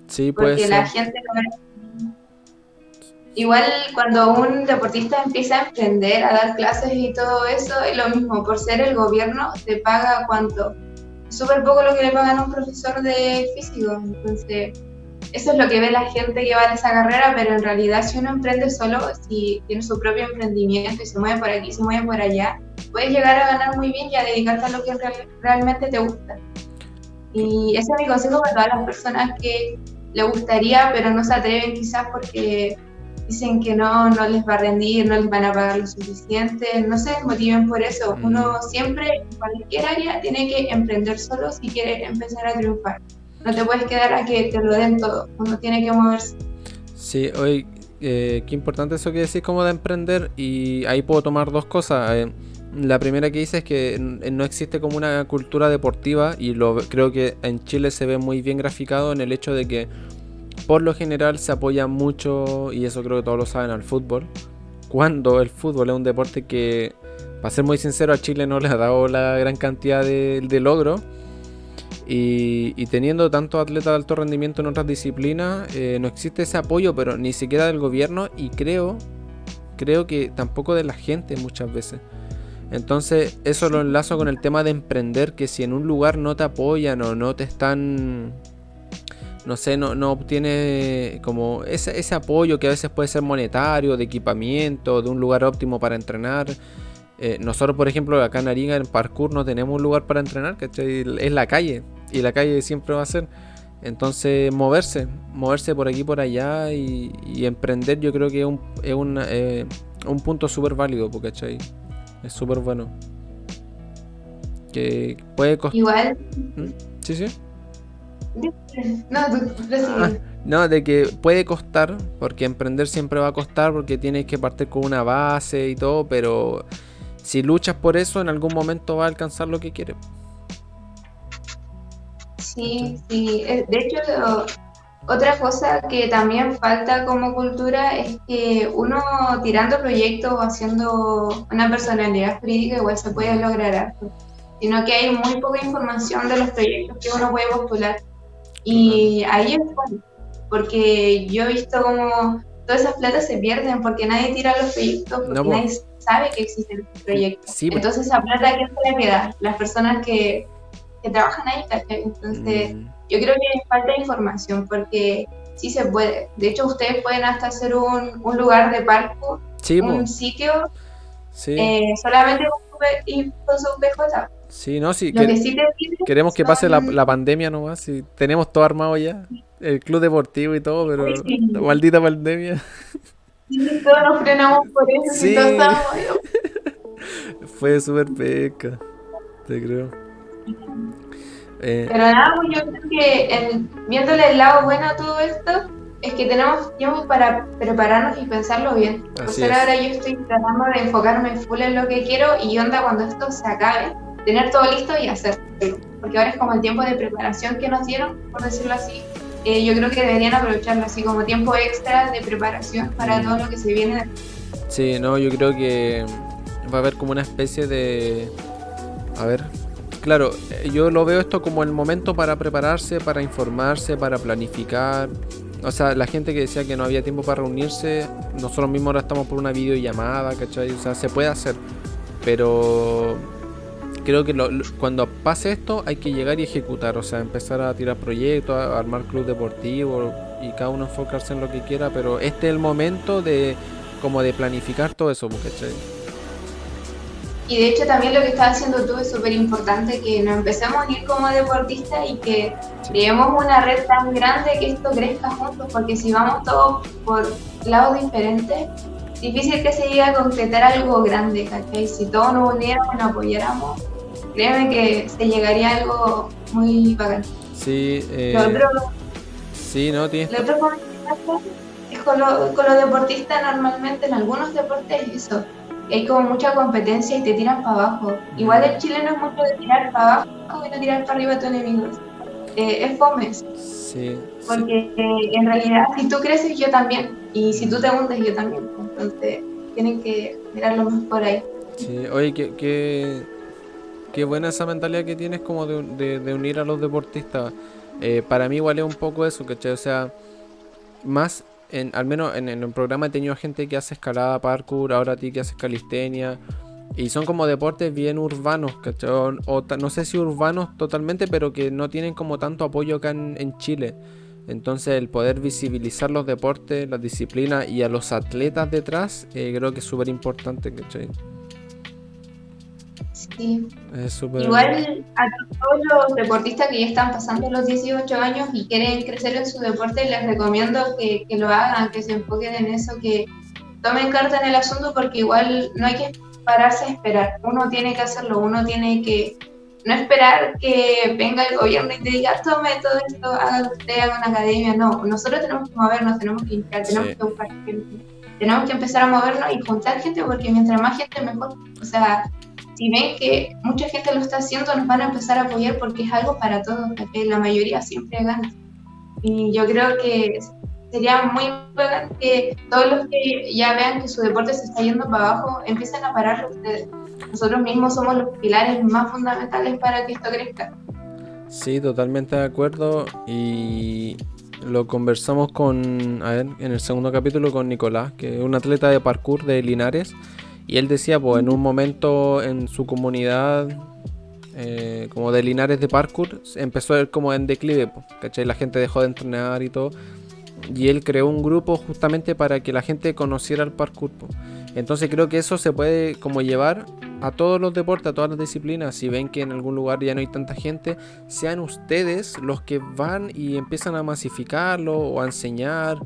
Sí, Porque la gente Igual cuando un deportista empieza a emprender, a dar clases y todo eso, es lo mismo, por ser el gobierno te paga cuánto. Súper poco lo que le pagan a un profesor de físico. Entonces, eso es lo que ve la gente que va en esa carrera, pero en realidad si uno emprende solo, si tiene su propio emprendimiento y se mueve por aquí, se mueve por allá, puedes llegar a ganar muy bien y a dedicarte a lo que realmente te gusta. Y ese es mi consejo para todas las personas que le gustaría, pero no se atreven quizás porque dicen que no, no les va a rendir, no les van a pagar lo suficiente, no se desmotiven por eso. Mm. Uno siempre, en cualquier área, tiene que emprender solo si quiere empezar a triunfar. No te puedes quedar a que te lo den todo, uno tiene que moverse. Sí, hoy, eh, qué importante eso que decís como de emprender y ahí puedo tomar dos cosas. Eh, la primera que dice es que no existe como una cultura deportiva y lo creo que en Chile se ve muy bien graficado en el hecho de que por lo general se apoya mucho, y eso creo que todos lo saben, al fútbol. Cuando el fútbol es un deporte que, para ser muy sincero, a Chile no le ha dado la gran cantidad de, de logro Y, teniendo tantos atletas de alto rendimiento en otras disciplinas, eh, no existe ese apoyo, pero ni siquiera del gobierno y creo, creo que tampoco de la gente muchas veces. Entonces, eso lo enlazo con el tema de emprender, que si en un lugar no te apoyan o no te están, no sé, no, no obtiene como ese, ese apoyo que a veces puede ser monetario, de equipamiento, de un lugar óptimo para entrenar, eh, nosotros, por ejemplo, acá en Ariga, en parkour, no tenemos un lugar para entrenar, ¿cachai? Es la calle. Y la calle siempre va a ser. Entonces, moverse, moverse por aquí por allá y, emprender, yo creo que es un, es eh, un punto súper válido, ¿cachai? Es súper bueno. Que puede costar. Igual. ¿Mm? Sí, sí. No, ah, no, de que puede costar, porque emprender siempre va a costar, porque tienes que partir con una base y todo, pero si luchas por eso, en algún momento va a alcanzar lo que quieres. Sí, sí. Eh, de hecho, otra cosa que también falta como cultura es que uno tirando proyectos o haciendo una personalidad jurídica igual se puede lograr algo, sino que hay muy poca información de los proyectos que uno puede postular. Y ahí es bueno, porque yo he visto como todas esas platas se pierden porque nadie tira los proyectos, porque nadie sabe que existen estos proyectos. Pues. Entonces esa plata, ¿quién se le queda? Las personas que, que trabajan ahí, Entonces mm. yo creo que falta información porque sí se puede. De hecho, ustedes pueden hasta hacer un, un lugar de parco, un pues. sitio eh, solamente con su, PJ. Sí, no, sí. queremos que pase la, la, pandemia nomás. Si tenemos todo armado ya. El club deportivo y todo, pero la maldita pandemia. Todos nos frenamos por eso. Sí. Fue súper peca, te creo. Eh, pero nada, pues yo creo que viéndole el lado bueno a todo esto, es que tenemos tiempo para prepararnos y pensarlo bien. Así ahora yo estoy tratando de enfocarme full en lo que quiero y onda cuando esto se acabe, tener todo listo y hacerlo. Porque ahora es como el tiempo de preparación que nos dieron, por decirlo así, eh, yo creo que deberían aprovecharlo así como tiempo extra de preparación para todo lo que se viene. Sí, no, yo creo que va a haber como una especie de... A ver, claro, eh, yo lo veo esto como el momento para prepararse, para informarse, para planificar. O sea, la gente que decía que no había tiempo para reunirse, nosotros mismos ahora estamos por una videollamada, ¿cachai? O sea, se puede hacer. Pero creo que cuando pase esto hay que llegar y ejecutar, o sea, empezar a tirar proyectos, a armar club deportivo y cada uno enfocarse en lo que quiera, pero este es el momento de como de planificar todo eso, ¿cachai? Y de hecho también lo que estás haciendo tú es súper importante, que nos empecemos a unir como deportistas y que creemos una red tan grande que esto crezca juntos, porque si vamos todos por lados diferentes, difícil que se llegue a concretar algo grande, ¿cachai? Si todos nos uniéramos y nos apoyáramos, créeme que se llegaría a algo muy bacán. Sí, eh, lo otro, sí, no, tienes... Lo otro es con, con los deportistas normalmente en algunos deportes eso, hay como mucha competencia y te tiran para abajo. Igual el chileno es mucho de tirar para abajo y no tirar para arriba a tu enemigo. Eh, es fome. Sí. Porque eh, en realidad si tú creces yo también y si tú te hundes yo también. Entonces tienen que mirarlo más por ahí. Sí, oye, que, que qué buena esa mentalidad que tienes como de, unir a los deportistas. Eh, para mí igual es un poco eso, ¿cachai? O sea, más, en, al menos en, el programa he tenido gente que hace escalada, parkour, ahora a ti que haces calistenia. Y son como deportes bien urbanos, ¿cachai? O, no sé si urbanos totalmente, pero que no tienen como tanto apoyo acá en, Chile. Entonces el poder visibilizar los deportes, las disciplinas y a los atletas detrás, eh, creo que es súper importante, ¿cachai? Sí. Igual a todos los deportistas que ya están pasando los 18 años y quieren crecer en su deporte, les recomiendo que, lo hagan, que se enfoquen en eso, que tomen carta en el asunto porque igual no hay que pararse a esperar. Uno tiene que hacerlo, uno tiene que no esperar que venga el gobierno y te diga, tome todo esto, haga usted, haga una academia. No, nosotros tenemos que movernos, tenemos que limpiar, tenemos que buscar gente. Tenemos que empezar a movernos y juntar gente porque mientras más gente mejor. O sea, si ven que mucha gente lo está haciendo, nos van a empezar a apoyar porque es algo para todos, que la mayoría siempre gana. Y yo creo que sería muy importante que todos los que ya vean que su deporte se está yendo para abajo, empiecen a pararlo ustedes. Nosotros mismos somos los pilares más fundamentales para que esto crezca. Sí, totalmente de acuerdo. Y lo conversamos con, a ver, en el segundo capítulo con Nicolás, que es un atleta de parkour de Linares. Y él decía, pues en un momento en su comunidad, eh, como de Linares de parkour, empezó a ir como en declive, ¿cachai? La gente dejó de entrenar y todo. Y él creó un grupo justamente para que la gente conociera el parkour. Entonces creo que eso se puede como llevar a todos los deportes, a todas las disciplinas. Si ven que en algún lugar ya no hay tanta gente, sean ustedes los que van y empiezan a masificarlo o a enseñar.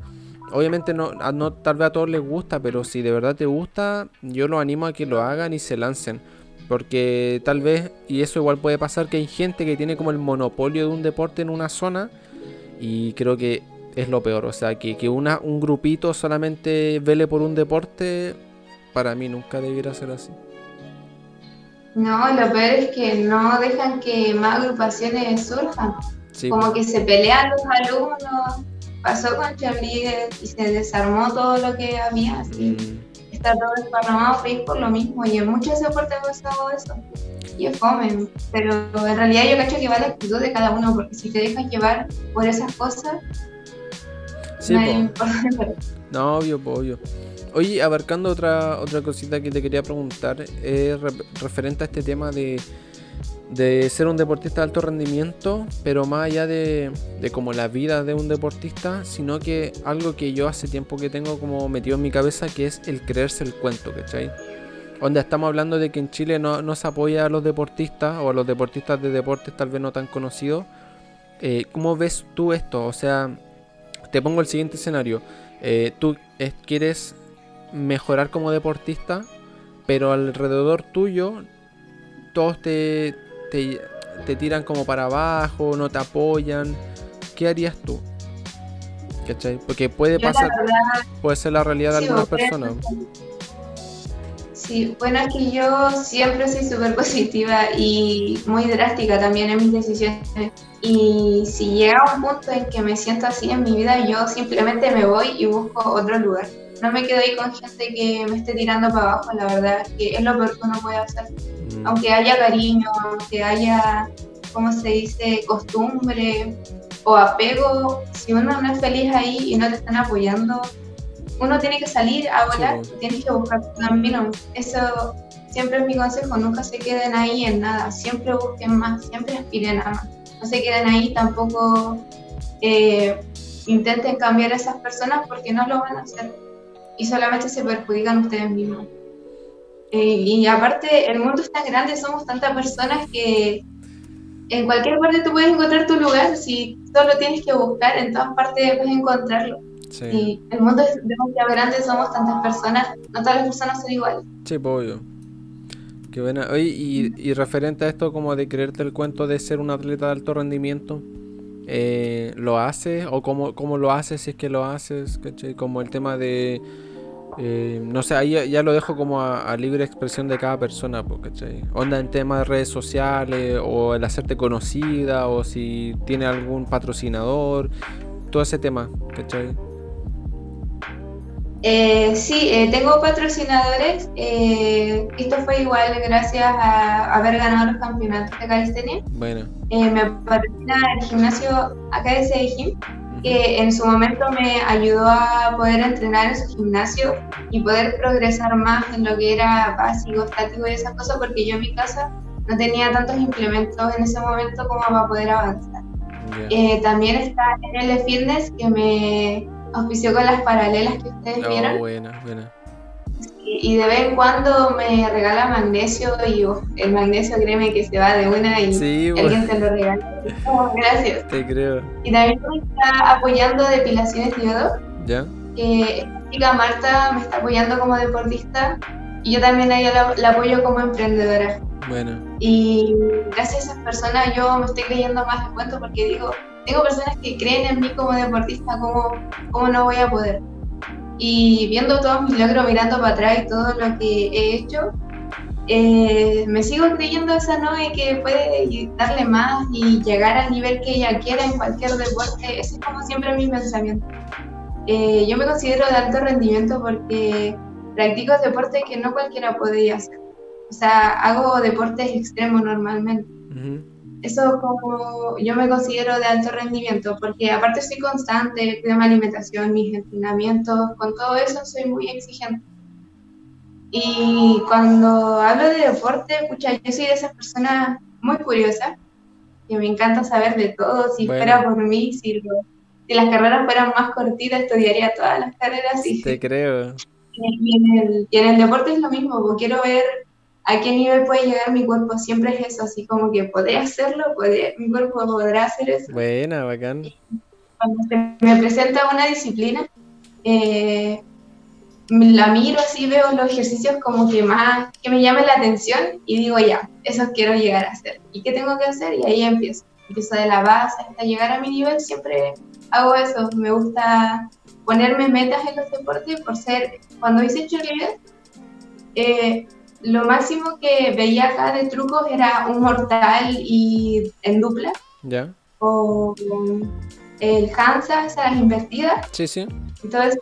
Obviamente no, no tal vez a todos les gusta, pero si de verdad te gusta, yo los animo a que lo hagan y se lancen. Porque tal vez, y eso igual puede pasar, que hay gente que tiene como el monopolio de un deporte en una zona. Y creo que es lo peor. O sea, que, que una, un grupito solamente vele por un deporte, para mí nunca debiera ser así. No, lo peor es que no dejan que más agrupaciones surjan. Como que se pelean los alumnos. Pasó con Cheerleader y se desarmó todo lo que había. Así. Mm. Está todo desparramado feliz por lo mismo. Y en muchos deportes ha pasado eso. Y es fome. Pero en realidad yo cacho que va la actitud de cada uno. Porque si te dejas llevar por esas cosas, sí, no, no, obvio, obvio. Oye, abarcando otra, otra cosita que te quería preguntar, es referente a este tema de, ser un deportista de alto rendimiento, pero más allá de, como la vida de un deportista, sino que algo que yo hace tiempo que tengo como metido en mi cabeza, que es el creerse el cuento, ¿cachai? Donde estamos hablando de que en Chile no, no se apoya a los deportistas o a los deportistas de deportes tal vez no tan conocidos. Eh, ¿Cómo ves tú esto? O sea, te pongo el siguiente escenario. Eh, tú quieres mejorar como deportista, pero alrededor tuyo todos te, te, tiran como para abajo, no te apoyan. ¿Qué harías tú? ¿Cachai? Porque puede pasar, puede ser la realidad de algunas personas. Sí, bueno, es que yo siempre soy súper positiva y muy drástica también en mis decisiones. Y si llega un punto en que me siento así en mi vida, yo simplemente me voy y busco otro lugar no me quedo ahí con gente que me esté tirando para abajo, la verdad, que es lo peor que uno puede hacer. Mm. Aunque haya cariño, aunque haya, ¿cómo se dice?, costumbre o apego, si uno no es feliz ahí y no te están apoyando, uno tiene que salir a volar, tiene que buscar tu camino. Eso siempre es mi consejo, nunca se queden ahí en nada, siempre busquen más, siempre aspiren a más. No se queden ahí tampoco. Eh, intenten cambiar a esas personas porque no lo van a hacer y solamente se perjudican ustedes mismos. Eh, y aparte, el mundo es tan grande, somos tantas personas que en cualquier parte tú puedes encontrar tu lugar, si solo tienes que buscar, en todas partes puedes encontrarlo. Sí. Y el mundo es demasiado grande, somos tantas personas, no todas las personas son iguales. Sí, pues, obvio. Qué buena. Oye, y, y, referente a esto como de creerte el cuento de ser un atleta de alto rendimiento, eh, ¿lo haces? ¿O cómo, cómo, lo haces si es que lo haces? ¿cachai? Como el tema de eh, no sé, ahí ya, lo dejo como a, libre expresión de cada persona, ¿cachai? Onda en temas de redes sociales, o el hacerte conocida, o si tiene algún patrocinador, todo ese tema, ¿cachai? Eh, sí, eh, tengo patrocinadores. Eh, esto fue igual gracias a haber ganado los campeonatos de calistenia. Bueno. me patrocina el gimnasio AKS de Gym que en su momento me ayudó a poder entrenar en su gimnasio y poder progresar más en lo que era básico, estático y esas cosas, porque yo en mi casa no tenía tantos implementos en ese momento como para poder avanzar. Eh, también está el Fitness que me auspició con las paralelas que ustedes oh, vieron. Buena, buena y de vez en cuando me regala magnesio y el magnesio créeme que se va de una y alguien te lo regala. Oh, gracias. Te creo. Y también me está apoyando depilaciones de yodo. Ya. Que esta chica Marta me está apoyando como deportista y yo también a ella la, apoyo como emprendedora. Y gracias a esas personas yo me estoy creyendo más de cuento porque digo, tengo personas que creen en mí como deportista, ¿cómo, cómo no voy a poder? Y viendo todos mis logros, mirando para atrás y todo lo que he hecho, eh, me sigo creyendo esa Noe que puede darle más y llegar al nivel que ella quiera en cualquier deporte. Ese es como siempre mi pensamiento. Eh, yo me considero de alto rendimiento porque practico deportes que no cualquiera podría hacer. O sea, hago deportes extremos normalmente. eso como yo me considero de alto rendimiento, porque aparte soy constante, cuido mi alimentación, mis entrenamientos, con todo eso soy muy exigente. Y cuando hablo de deporte, escucha, yo soy de esas personas muy curiosas, que me encanta saber de todo, si fuera por mí, si, si las carreras fueran más cortitas, estudiaría todas las carreras. Y, Te creo. Y en, el, y en el deporte es lo mismo, porque quiero ver a qué nivel puede llegar mi cuerpo, siempre es eso, así como que podré hacerlo, mi cuerpo podrá hacer eso. Buena, bacán. Cuando se me presenta una disciplina, eh, la miro así, veo los ejercicios como que más, que me llamen la atención y digo, ya, eso quiero llegar a hacer. ¿Y qué tengo que hacer? Y ahí empiezo. Empiezo de la base hasta llegar a mi nivel, siempre hago eso. Me gusta ponerme metas en los deportes por ser, cuando hice cheerleader, eh, lo máximo que veía acá de trucos era un mortal y en dupla. Ya. O el Hansa, esas invertidas. Sí, sí. Y todas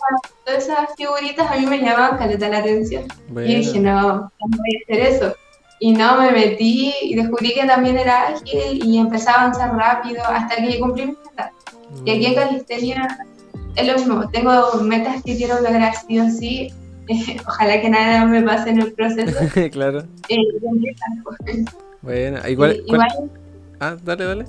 esas, figuritas a mí me llamaban caleta la atención. Y dije, no, no voy a hacer eso. Y no, me metí y descubrí que también era ágil y empecé a avanzar rápido hasta que cumplí mi meta. Y aquí en mm. Calistenia es lo mismo, tengo metas que quiero lograr sí o sí ojalá que nada me pase en el proceso. claro. Eh, bueno, igual, Ah, dale, dale.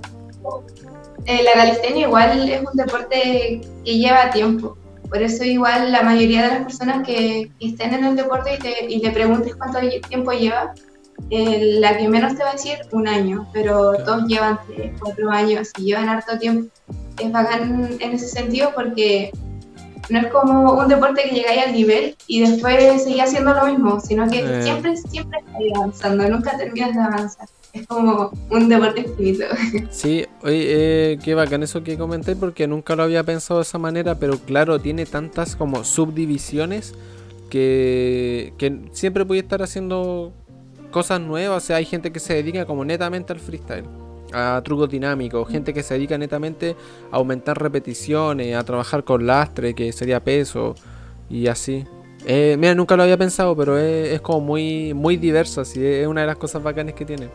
Eh, la calistenia igual es un deporte que lleva tiempo. Por eso igual la mayoría de las personas que, estén en el deporte y, te, y le preguntes cuánto tiempo lleva, eh, la que menos te va a decir un año, pero todos llevan cuatro años y llevan harto tiempo. Es bacán en ese sentido porque no es como un deporte que llegáis al nivel y después seguís haciendo lo mismo, sino que eh. siempre, siempre estás avanzando, nunca terminas de avanzar. Es como un deporte infinito. Sí, oye, eh, qué bacán eso que comenté porque nunca lo había pensado de esa manera, pero claro, tiene tantas como subdivisiones que, que siempre puede estar haciendo cosas nuevas. O sea, hay gente que se dedica como netamente al freestyle a trucos dinámicos, gente que se dedica netamente a aumentar repeticiones, a trabajar con lastre, que sería peso, y así. Eh, mira, nunca lo había pensado, pero es, como muy, muy diverso, así es una de las cosas bacanas que tiene.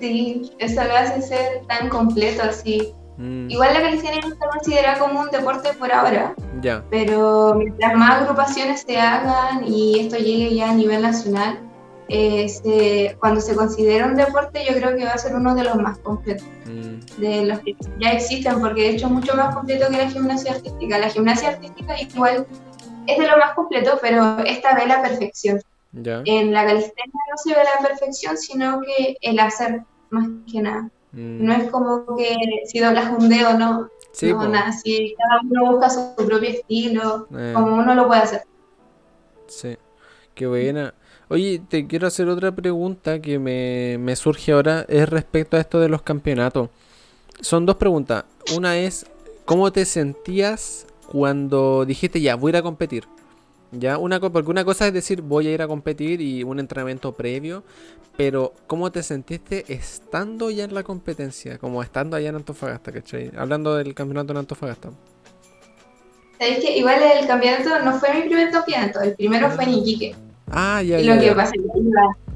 Sí, eso lo hace ser tan completo así. Mm. Igual la calistenia no está considerada como un deporte por ahora. Ya. Pero mientras más agrupaciones se hagan y esto llegue ya a nivel nacional, este, cuando se considera un deporte, yo creo que va a ser uno de los más completos, mm. de los que ya existen, porque de hecho es mucho más completo que la gimnasia artística. La gimnasia artística igual es de lo más completo, pero esta ve la perfección. En la calistenia no se ve la perfección, sino que el hacer, más que nada. Mm. No es como que si doblas un dedo, no. no, nada, si cada uno busca su propio estilo, eh. como uno lo puede hacer. Sí, qué buena. Oye, te quiero hacer otra pregunta que me, surge ahora, es respecto a esto de los campeonatos. Son dos preguntas. Una es, ¿cómo te sentías cuando dijiste ya, voy a ir a competir? Ya, una porque una cosa es decir voy a ir a competir y un entrenamiento previo, pero ¿cómo te sentiste estando ya en la competencia? Como estando allá en Antofagasta, ¿cachai? Hablando del campeonato en Antofagasta. Sabéis que igual el campeonato no fue mi primer campeonato, el primero fue en Iquique. Ah, ya, y lo que pasa es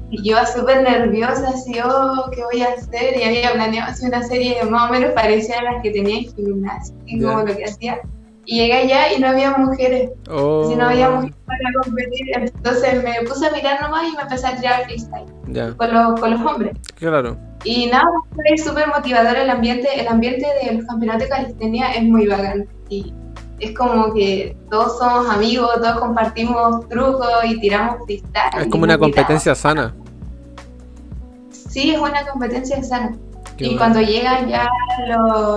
que yo iba súper nerviosa, así, oh, ¿qué voy a hacer? Y había planeado una serie más o menos parecida a las que tenía en gimnasio, y como lo que hacía. Y llegué allá y no había mujeres. Oh. no había mujeres para competir. Entonces me puse a mirar nomás y me empecé a tirar freestyle. Con, los, con los hombres. Claro. Y nada, fue súper motivador el ambiente. El ambiente de los campeonatos de calistenia es muy bacán. Y es como que todos somos amigos, todos compartimos trucos y tiramos freestyle. Es como una competencia sana. Sí, es una competencia sana. y cuando llegan ya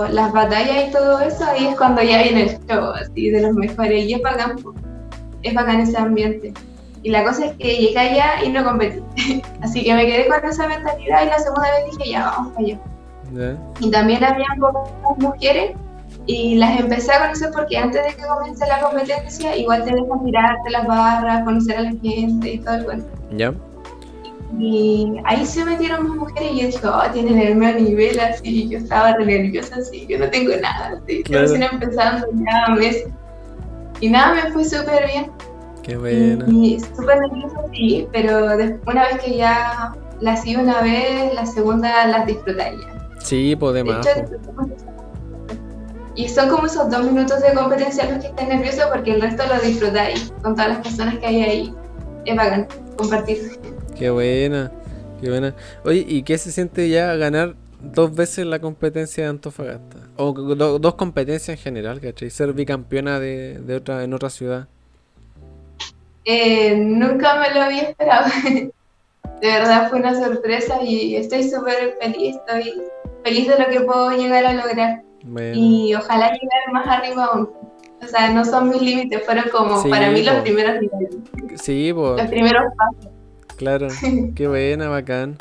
las batallas y todo eso, ahí es cuando ya viene el show, así de los mejores. Y es bacán, es bacán ese ambiente. Y la cosa es que llegué allá y no competí. así que me quedé con esa mentalidad y la segunda vez dije, ya, vamos allá. Y también había pocas mujeres y las empecé a conocer porque antes de que comience la competencia, igual te dejan tirarte las barras, conocer a la gente y todo el cuento. Ya. Y ahí se metieron más mujeres y yo dije, oh, tienen el mismo nivel, así. Yo estaba re nerviosa, así. Yo no tengo nada, así. Claro. Recién empezando ya meses. Y nada, me fue súper bien. Qué bueno. Y, súper nerviosa, sí, pero una vez que ya la hacía una vez, la segunda las disfrutaría. Sí, podemos. Y son como esos dos minutos de competencia los que están nerviosos porque el resto lo disfrutáis con todas las personas que hay ahí. Es bacán compartir. Qué buena, qué buena. Oye, ¿y qué se siente ya ganar dos veces la competencia de Antofagasta? O dos competencias en general, ¿cachai? Ser bicampeona de, de otra, en otra ciudad. Eh, nunca me lo había esperado. de verdad fue una sorpresa y estoy súper feliz, estoy feliz de lo que puedo llegar a lograr. Y ojalá llegar más arriba aún. O sea, no son mis límites, fueron como para mí los primeros niveles. Sí, Los primeros pasos. Claro, qué buena, bacán.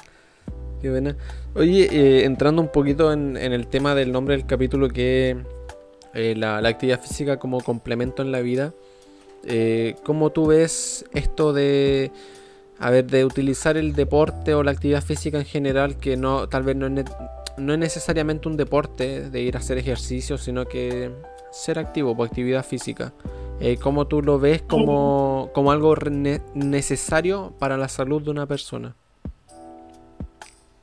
Qué buena. Oye, eh, entrando un poquito en, el tema del nombre del capítulo, que eh, la, actividad física como complemento en la vida, eh, ¿cómo tú ves esto de, a ver, de utilizar el deporte o la actividad física en general, que no, tal vez no es, no es necesariamente un deporte de ir a hacer ejercicio, sino que ser activo por actividad física. Eh, ¿Cómo tú lo ves como, como algo necesario para la salud de una persona?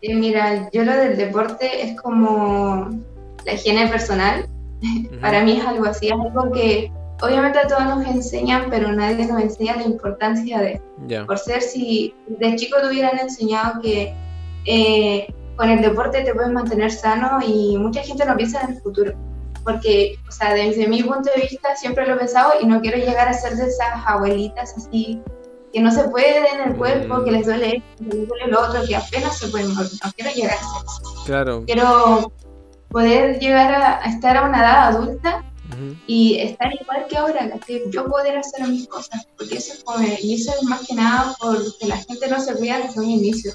Eh, mira, yo lo del deporte es como la higiene personal. Para mí es algo así, es algo que obviamente a todos nos enseñan, pero nadie nos enseña la importancia de. Por ser, si de chico te hubieran enseñado que eh, con el deporte te puedes mantener sano y mucha gente no piensa en el futuro. Porque, o sea, desde mi punto de vista siempre lo he pensado y no quiero llegar a ser de esas abuelitas así que no se puede en el cuerpo, que les duele esto, que les duele lo otro, que apenas se pueden mover. No quiero llegar a ser eso. Claro. Quiero poder llegar a, estar a una edad adulta y estar igual que ahora, que yo poder hacer mis cosas, porque eso es y eso es más que nada porque la gente no se cuida desde un inicio.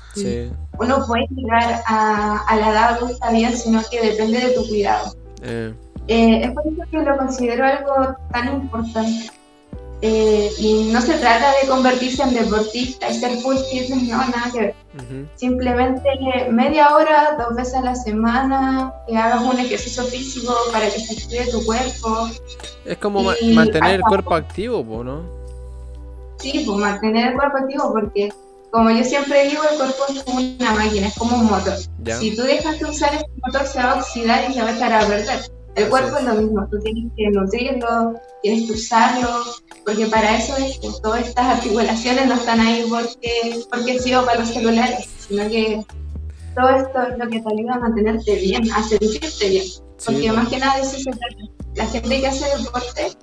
Uno puede llegar a, a, la edad adulta bien, sino que depende de tu cuidado. Eh. Eh, es por eso que lo considero algo tan importante. Eh, y no se trata de convertirse en deportista y ser full fitness, no, nada que ver. Simplemente media hora, dos veces a la semana, que hagas un ejercicio físico para que se active tu cuerpo. Es como mantener el cuerpo activo, ¿no? Sí, pues mantener el cuerpo activo porque, como yo siempre digo, el cuerpo es como una máquina, es como un motor. Si tú dejas de usar este motor, se va a oxidar y se va a echar a perder. El cuerpo es lo mismo, tú tienes que nutrirlo, tienes que usarlo, porque para eso es que todas estas articulaciones no están ahí porque, porque sido para los celulares, sino que todo esto es lo que te ayuda a mantenerte bien, a sentirte bien. Porque más que nada eso se trata. La gente que hace deporte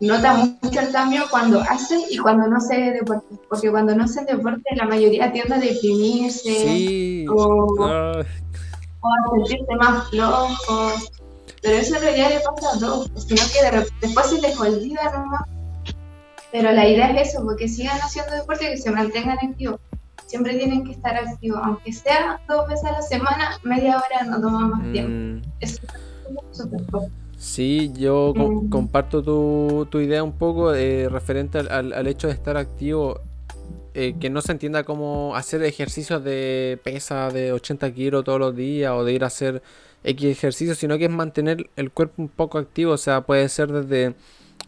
nota mucho el cambio cuando hace y cuando no hace deporte. Porque cuando no hace deporte, la mayoría tiende a deprimirse o, a sentirse más flojo. Pero eso en realidad le pasa a todos, sino que después se les olvida nomás pero la idea es eso, porque sigan haciendo deporte y que se mantengan activos. Siempre tienen que estar activos, aunque sea dos veces a la semana, media hora no toma más mm. tiempo. Es súper Sí, yo mm. comparto tu, tu, idea un poco eh, referente al, al, hecho de estar activo. Eh, que no se entienda como hacer ejercicios de pesa de 80 kilos todos los días o de ir a hacer X ejercicios, sino que es mantener el cuerpo un poco activo. O sea, puede ser desde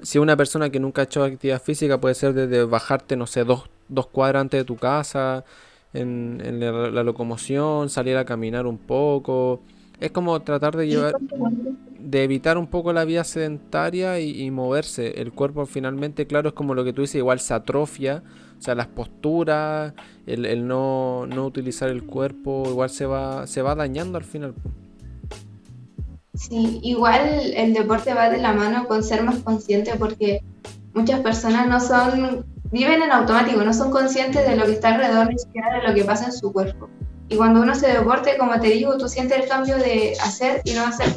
si una persona que nunca ha hecho actividad física puede ser desde bajarte, no sé, dos, dos cuadras antes de tu casa, en, la, locomoción, salir a caminar un poco. Es como tratar de llevar, de evitar un poco la vida sedentaria y, moverse. El cuerpo finalmente, claro, es como lo que tú dices, igual se atrofia. O sea, las posturas, el, el no, no utilizar el cuerpo, igual se va, se va dañando al final. Sí, igual el deporte va de la mano con ser más consciente porque muchas personas no son, viven en automático, no son conscientes de lo que está alrededor ni siquiera de lo que pasa en su cuerpo. Y cuando uno se deporte, como te digo, tú sientes el cambio de hacer y no hacer.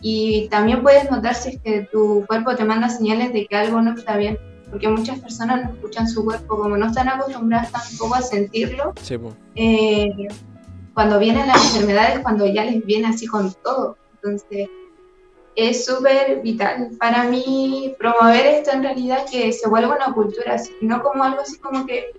Y también puedes notar si es que tu cuerpo te manda señales de que algo no está bien, porque muchas personas no escuchan su cuerpo, como no están acostumbradas tampoco a sentirlo. eh, cuando vienen las enfermedades, cuando ya les viene así con todo. Entonces, es súper vital para mí promover esto en realidad que se vuelva una cultura, no como algo así como que,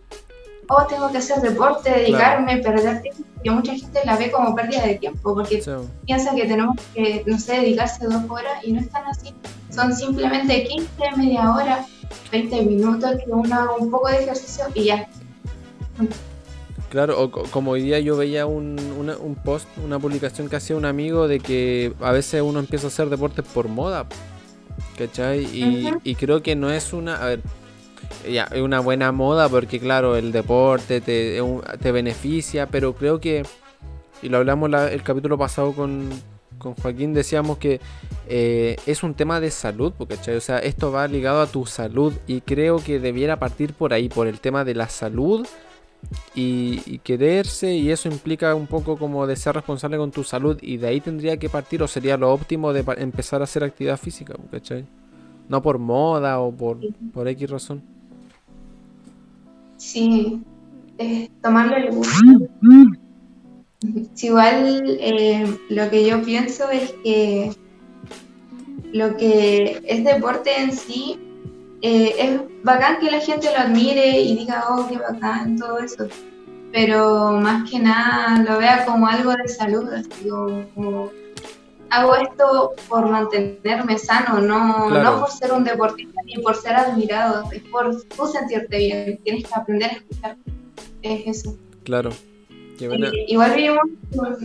oh, tengo que hacer deporte, dedicarme, perder tiempo, que mucha gente la ve como pérdida de tiempo, porque piensa que tenemos que, no sé, dedicarse dos horas y no están así, son simplemente 15, media hora, 20 minutos, que uno haga un poco de ejercicio y ya. Claro, o como hoy día yo veía un, un post, una publicación que hacía un amigo de que a veces uno empieza a hacer deportes por moda, ¿cachai? Y, y creo que no es una, a ver, ya, es una buena moda porque claro, el deporte te, te beneficia, pero creo que, y lo hablamos el capítulo pasado con, con Joaquín, decíamos que eh, es un tema de salud, ¿cachai? O sea, esto va ligado a tu salud y creo que debiera partir por ahí, por el tema de la salud y, quererse y eso implica un poco como de ser responsable con tu salud y de ahí tendría que partir o sería lo óptimo de empezar a hacer actividad física, ¿cachai? No por moda o por, por X razón. Sí, eh, tomarlo el gusto. igual eh, lo que yo pienso es que lo que es deporte en sí eh, es bacán que la gente lo admire y diga, oh, qué bacán, todo eso. Pero más que nada lo vea como algo de salud, así como, hago esto por mantenerme sano, no, no por ser un deportista ni por ser admirado, es por tú sentirte bien, tienes que aprender a escuchar. Es eso. Claro. igual vivimos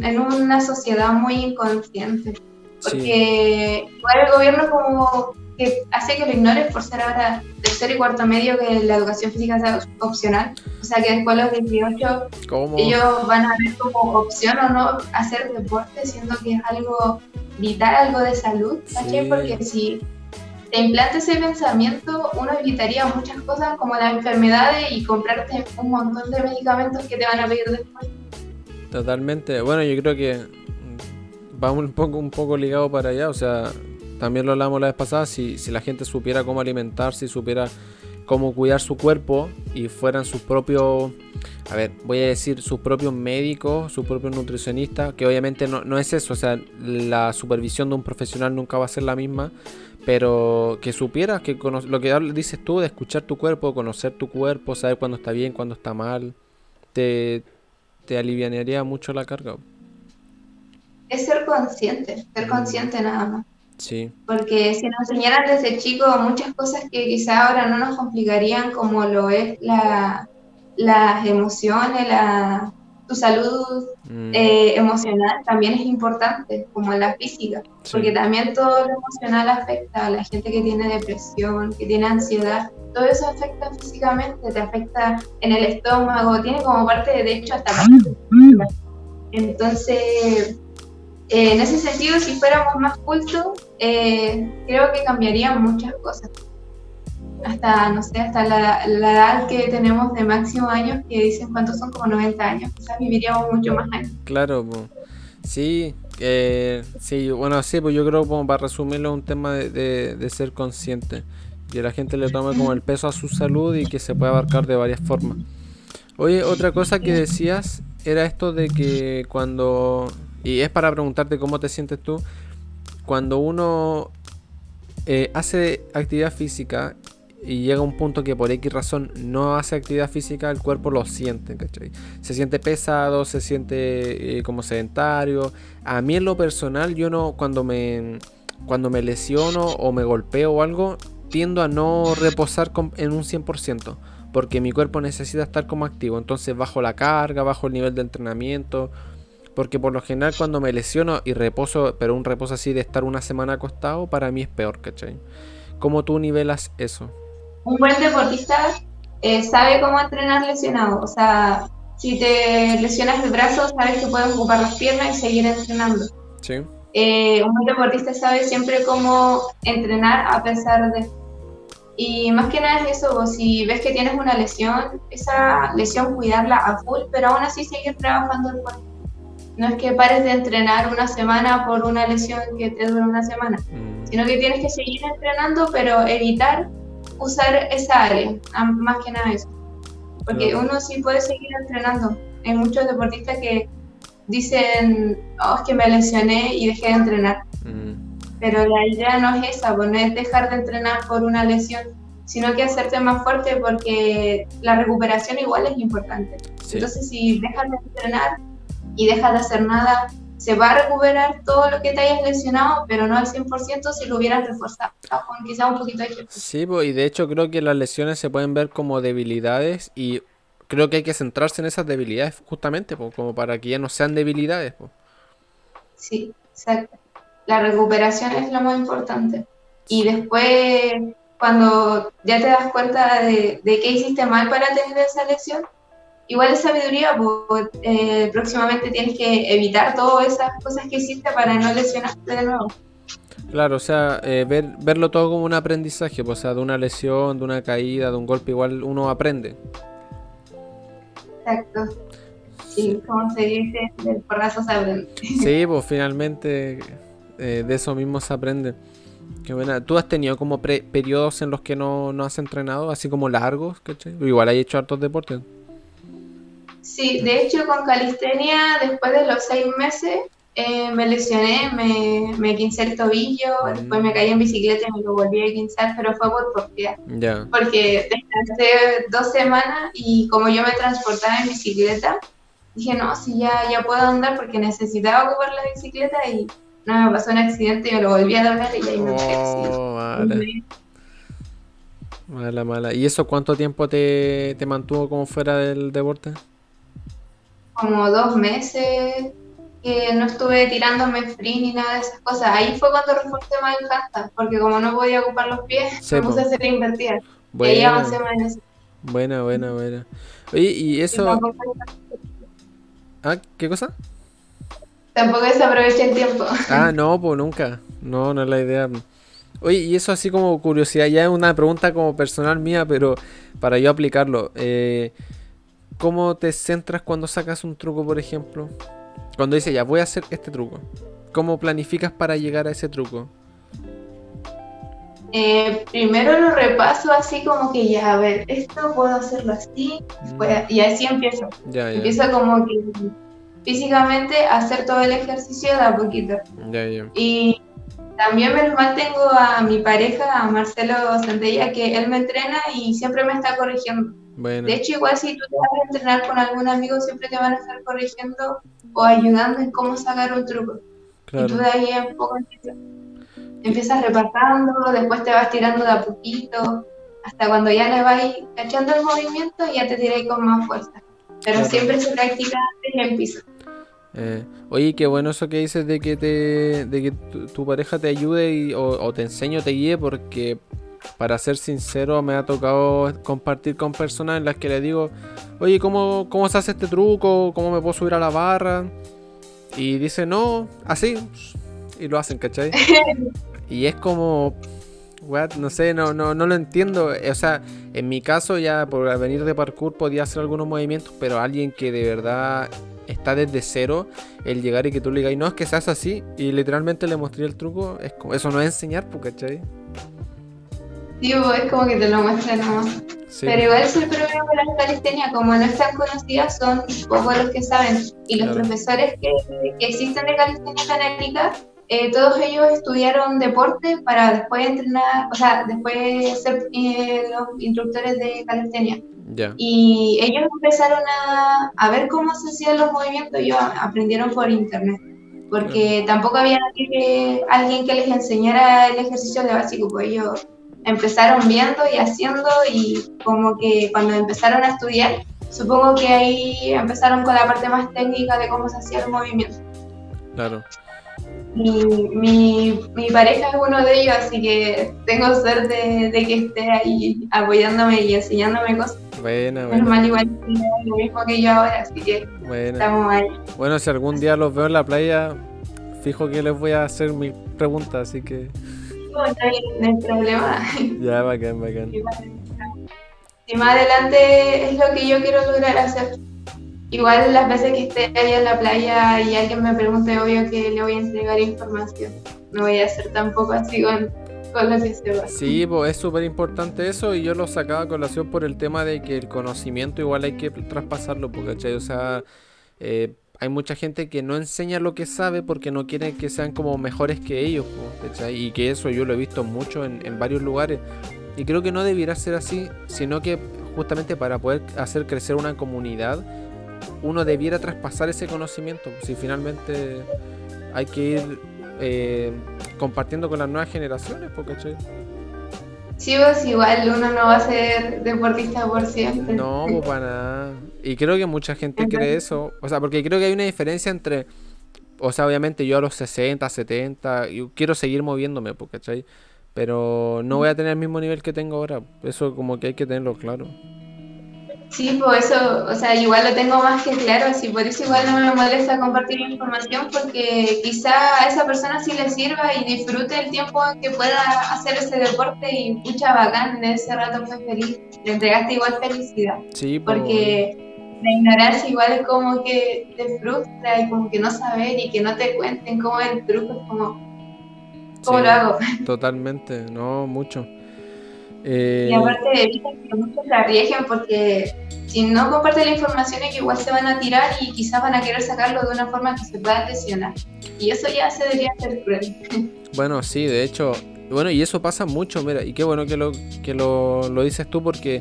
en una sociedad muy inconsciente, porque igual el gobierno como que hace que lo ignores por ser ahora tercero y cuarto medio que la educación física sea opcional. O sea que después de los 18 ellos van a ver como opción o no hacer deporte, siendo que es algo vital, algo de salud, Porque si te implanta ese pensamiento, uno evitaría muchas cosas como las enfermedades y comprarte un montón de medicamentos que te van a pedir después. Totalmente. Bueno, yo creo que vamos un poco, un poco ligado para allá, o sea, también lo hablamos la vez pasada, si, si la gente supiera cómo alimentarse, si supiera cómo cuidar su cuerpo y fueran sus propios, a ver, voy a decir sus propios médicos, sus propios nutricionistas, que obviamente no, no es eso, o sea, la supervisión de un profesional nunca va a ser la misma, pero que supieras que lo que dices tú de escuchar tu cuerpo, conocer tu cuerpo, saber cuándo está bien, cuándo está mal, te, te aliviaría mucho la carga. Es ser consciente, ser consciente nada más. Sí. Porque si nos enseñaran desde chico muchas cosas que quizá ahora no nos complicarían, como lo es la, las emociones, la, tu salud mm. eh, emocional también es importante, como la física, porque también todo lo emocional afecta a la gente que tiene depresión, que tiene ansiedad, todo eso afecta físicamente, te afecta en el estómago, tiene como parte de hecho hasta... Mm. Entonces, eh, en ese sentido, si fuéramos más cultos, eh, creo que cambiarían muchas cosas. Hasta, no sé, hasta la, edad que tenemos de máximo años, que dicen cuántos son, como 90 años, quizás viviríamos mucho más años. Claro, sí, eh, sí, bueno, sí, pues yo creo como para resumirlo un tema de, de, ser consciente, que la gente le tome como el peso a su salud y que se puede abarcar de varias formas. Oye, otra cosa que decías era esto de que cuando y es para preguntarte cómo te sientes tú cuando uno eh, hace actividad física y llega a un punto que por X razón no hace actividad física, el cuerpo lo siente, ¿cachai? Se siente pesado, se siente eh, como sedentario. A mí en lo personal, yo no, cuando me, cuando me lesiono o me golpeo o algo, tiendo a no reposar en un 100%, porque mi cuerpo necesita estar como activo. Entonces bajo la carga, bajo el nivel de entrenamiento porque por lo general cuando me lesiono y reposo, pero un reposo así de estar una semana acostado, para mí es peor, ¿cachai? ¿Cómo tú nivelas eso? Un buen deportista eh, sabe cómo entrenar lesionado. O sea, si te lesionas el brazo, sabes que puedes ocupar las piernas y seguir entrenando. Sí. Eh, un buen deportista sabe siempre cómo entrenar a pesar de... Y más que nada es eso, si ves que tienes una lesión, esa lesión cuidarla a full, pero aún así seguir trabajando el cuerpo. No es que pares de entrenar una semana por una lesión que te dura una semana, mm. sino que tienes que seguir entrenando, pero evitar usar esa área, más que nada eso. Porque uno sí puede seguir entrenando. Hay muchos deportistas que dicen, oh, es que me lesioné y dejé de entrenar. Mm. Pero la idea no es esa, pues no es dejar de entrenar por una lesión, sino que hacerte más fuerte porque la recuperación igual es importante. Entonces, si dejas de entrenar, y dejas de hacer nada, se va a recuperar todo lo que te hayas lesionado, pero no al 100% si lo hubieras reforzado, con quizá un poquito de Sí, pues, y de hecho creo que las lesiones se pueden ver como debilidades y creo que hay que centrarse en esas debilidades justamente, como para que ya no sean debilidades. Sí, exacto. La recuperación es lo más importante. Y después, cuando ya te das cuenta de, de qué hiciste mal para tener esa lesión, igual es sabiduría, pues, eh, próximamente tienes que evitar todas esas cosas que hiciste para no lesionarte de nuevo. Claro, o sea, eh, ver, verlo todo como un aprendizaje, pues, o sea, de una lesión, de una caída, de un golpe, igual uno aprende. Exacto. Sí, como se dice, del porrazo se aprende. Sí, pues finalmente eh, de eso mismo se aprende. Qué buena. ¿Tú has tenido como periodos en los que no, no has entrenado, así como largos? ¿cachai? Igual hay hecho hartos deportes. Sí, de hecho con calistenia, después de los seis meses, eh, me lesioné, me, me quince el tobillo, mm. después me caí en bicicleta y me lo volví a quinzar, pero fue por propiedad. Porque descansé dos semanas y como yo me transportaba en bicicleta, dije, no, si ya, ya puedo andar porque necesitaba ocupar la bicicleta y no, me pasó un accidente y me lo volví a doblar y ahí me oh, mala. mala, mala. ¿Y eso cuánto tiempo te, te mantuvo como fuera del deporte? Como dos meses que no estuve tirándome free ni nada de esas cosas. Ahí fue cuando reforcé más el handstand, porque como no podía ocupar los pies, me puse a hacer invertida. Y ahí avancé más en eso. Buena, buena, buena. Oye, y eso... ¿Ah? ¿Qué cosa? Tampoco desaproveché el tiempo. Ah, no, pues nunca. No, no es la idea. Oye, y eso así como curiosidad, ya es una pregunta como personal mía, pero para yo aplicarlo. Eh, ¿Cómo te centras cuando sacas un truco, por ejemplo? Cuando dice ya voy a hacer este truco, ¿cómo planificas para llegar a ese truco? Eh, primero lo repaso así como que ya, a ver, esto puedo hacerlo así, mm. y así empiezo. Empiezo como que físicamente a hacer todo el ejercicio de a poquito. Y también menos mal tengo a mi pareja, a Marcelo Santella, que él me entrena y siempre me está corrigiendo. De hecho, igual si tú te vas a entrenar con algún amigo, siempre te van a estar corrigiendo o ayudando en cómo sacar un truco. Y tú de ahí un poco empiezas, empiezas repasando, después te vas tirando de a poquito, hasta cuando ya le vas cachando el movimiento, ya te tiras con más fuerza. Pero siempre se practica antes y empieza. Eh, oye, qué bueno eso que dices de que te, de que tu, pareja te ayude y, o, te enseño, te guíe, porque para ser sincero, me ha tocado compartir con personas en las que le digo, oye, ¿cómo, cómo se hace este truco? ¿Cómo me puedo subir a la barra? Y dice, no, así. Y lo hacen, ¿cachai? y es como, what, no sé, no, no, no lo entiendo. O sea, en mi caso ya por venir de parkour podía hacer algunos movimientos, pero alguien que de verdad está desde cero, el llegar y que tú le digas, no, es que se hace así, y literalmente le mostré el truco, es como, eso no es enseñar, ¿cachai? Sí, es como que te lo muestran nomás. Pero igual es el problema con la calistenia, como no están conocidas, son pocos los que saben. Y los profesores que, que, existen de calistenia canábica, eh, todos ellos estudiaron deporte para después entrenar, o sea, después ser eh, los instructores de calistenia. Y ellos empezaron a, a, ver cómo se hacían los movimientos, ellos aprendieron por internet. Porque tampoco había que, alguien que les enseñara el ejercicio de básico, pues ellos empezaron viendo y haciendo y como que cuando empezaron a estudiar, supongo que ahí empezaron con la parte más técnica de cómo se hacía el movimiento. Claro. Y mi, mi pareja es uno de ellos, así que tengo suerte de, que esté ahí apoyándome y enseñándome cosas. Bueno, bueno. Normal igual lo mismo que yo ahora, así que estamos ahí. Bueno, si algún día los veo en la playa, fijo que les voy a hacer mis preguntas, así que no hay, problema. Ya, bacán, bacán. Y más adelante es lo que yo quiero lograr hacer. Igual las veces que esté ahí en la playa y alguien me pregunte, obvio que le voy a entregar información. No voy a hacer tampoco así con, con lo que se va. Sí, pues es súper importante eso y yo lo sacaba a colación por el tema de que el conocimiento igual hay que traspasarlo, porque, O sea, eh, hay mucha gente que no enseña lo que sabe porque no quiere que sean como mejores que ellos, Y que eso yo lo he visto mucho en, varios lugares. Y creo que no debiera ser así, sino que justamente para poder hacer crecer una comunidad, uno debiera traspasar ese conocimiento. Si finalmente hay que ir eh, compartiendo con las nuevas generaciones, porque Sí, pues igual uno no va a ser deportista por siempre. No, pues para nada. Y creo que mucha gente cree eso. O sea, porque creo que hay una diferencia entre. O sea, obviamente yo a los 60, 70, yo quiero seguir moviéndome, pues, ¿cachai? Pero no voy a tener el mismo nivel que tengo ahora. Eso como que hay que tenerlo claro. Sí, pues eso, o sea, igual lo tengo más que claro, así por eso igual no me molesta compartir información porque quizá a esa persona sí le sirva y disfrute el tiempo que pueda hacer ese deporte y mucha bacán, en ese rato fue feliz, le entregaste igual felicidad. Sí, pues. porque la ignorancia igual es como que te frustra y como que no saber y que no te cuenten cómo es el truco, es como, ¿cómo lo hago? Totalmente, no, mucho. Y aparte evita que muchos se arriesguen porque si no comparten la información es que igual se van a tirar y quizás van a querer sacarlo de una forma que se pueda lesionar. Y eso ya se debería hacer cruel. Bueno, sí, de hecho, bueno, y eso pasa mucho, mira, y qué bueno que lo, que lo, lo dices tú porque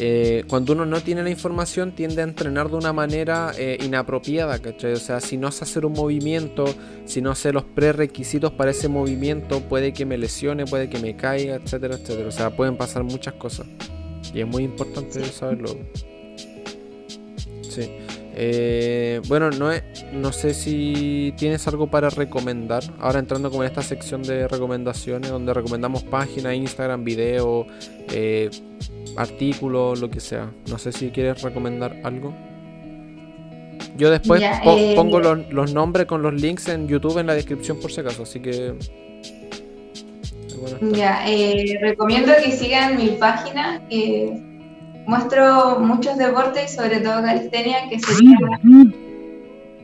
eh, cuando uno no tiene la información tiende a entrenar de una manera eh, inapropiada, ¿cachai? O sea, si no sé hacer un movimiento, si no sé los prerequisitos para ese movimiento, puede que me lesione, puede que me caiga, etcétera, etcétera. O sea, pueden pasar muchas cosas. Y es muy importante saberlo. Sí. Eh, bueno, no, no sé si tienes algo para recomendar. Ahora entrando como en esta sección de recomendaciones, donde recomendamos páginas, Instagram, video, eh, artículos, lo que sea. No sé si quieres recomendar algo. Yo después eh, pongo los, nombres con los links en YouTube en la descripción por si acaso, así que... Ya, eh, recomiendo que sigan mi página, que muestro muchos deportes y sobre todo calistenia, que sería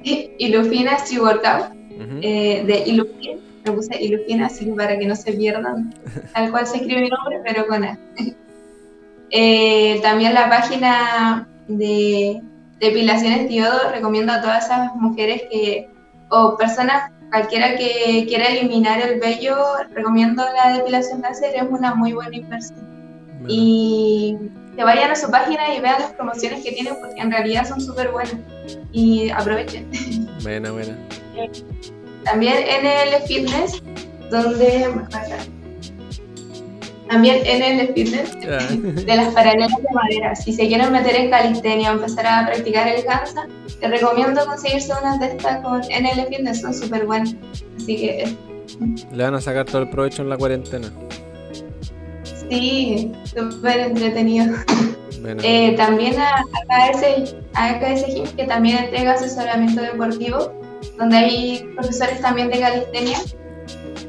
Ilufina y Workout, eh, de Ilufina, me puse Ilufina así para que no se pierdan, tal cual se escribe mi nombre, pero con él. Eh, también la página de depilaciones Diodo, recomiendo a todas esas mujeres que, o personas, cualquiera que quiera eliminar el vello, recomiendo la depilación láser, es una muy buena inversión. Y que vayan a su página y vean las promociones que tienen, porque en realidad son súper buenas. Y aprovechen. Buena, buena. También en el fitness, donde también en el fitness de las paralelas de madera. Si se quieren meter en calistenia o empezar a practicar el cansa, te recomiendo conseguirse unas de estas con NL Fitness, son súper buenas. Así que. Le van a sacar todo el provecho en la cuarentena. Sí, súper entretenido. Eh, también a AKS, a AKS Gym, que también entrega asesoramiento deportivo, donde hay profesores también de calistenia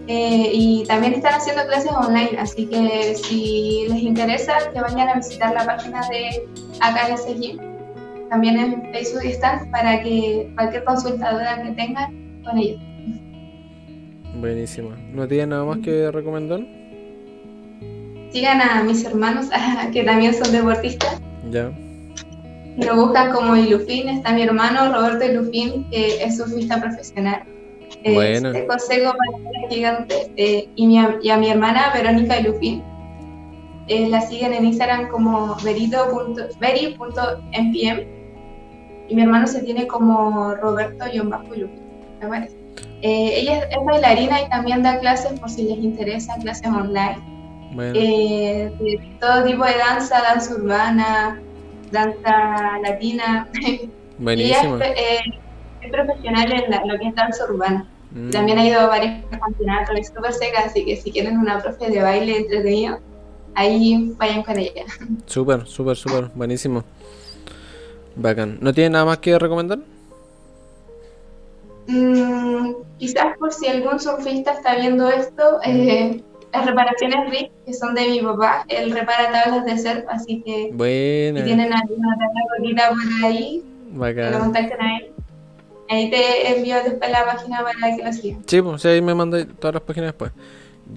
eh, y también están haciendo clases online, así que si les interesa, que vayan a visitar la página de AKS Gym. También en Facebook están para que cualquier consulta que tengan con ellos. Buenísimo. ¿No tienen nada más que recomendar? Sigan a mis hermanos, que también son deportistas. Ya. Lo buscan como Ilufin, está mi hermano Roberto Ilufin, que es surfista profesional. Bueno. Este consejo para gigante eh, y, mi, y, a mi hermana Verónica Ilufin. Eh, la siguen en Instagram como veri.mpm y mi hermano se tiene como Roberto-Ilufin. Eh, ella es, bailarina y también da clases por si les interesa, clases online. Eh, de todo tipo de danza, danza urbana, danza latina. Buenísimo. ella es, profesional en lo que es danza urbana. Mm. También ha ido a varios campeonatos, es súper seca, así que si quieren una profe de baile entretenido, ahí vayan con ella. Súper, súper, súper, buenísimo. Bacán. ¿No tiene nada más que recomendar? Mm, quizás por si algún surfista está viendo esto, eh, las reparaciones RIC, que son de mi papá, él repara tablas de surf, así que si tienen alguna tabla bonita por ahí, Bacán. lo contacten a él. Ahí te envío después la página para que lo sigas. Sí, pues ahí me mandé todas las páginas después.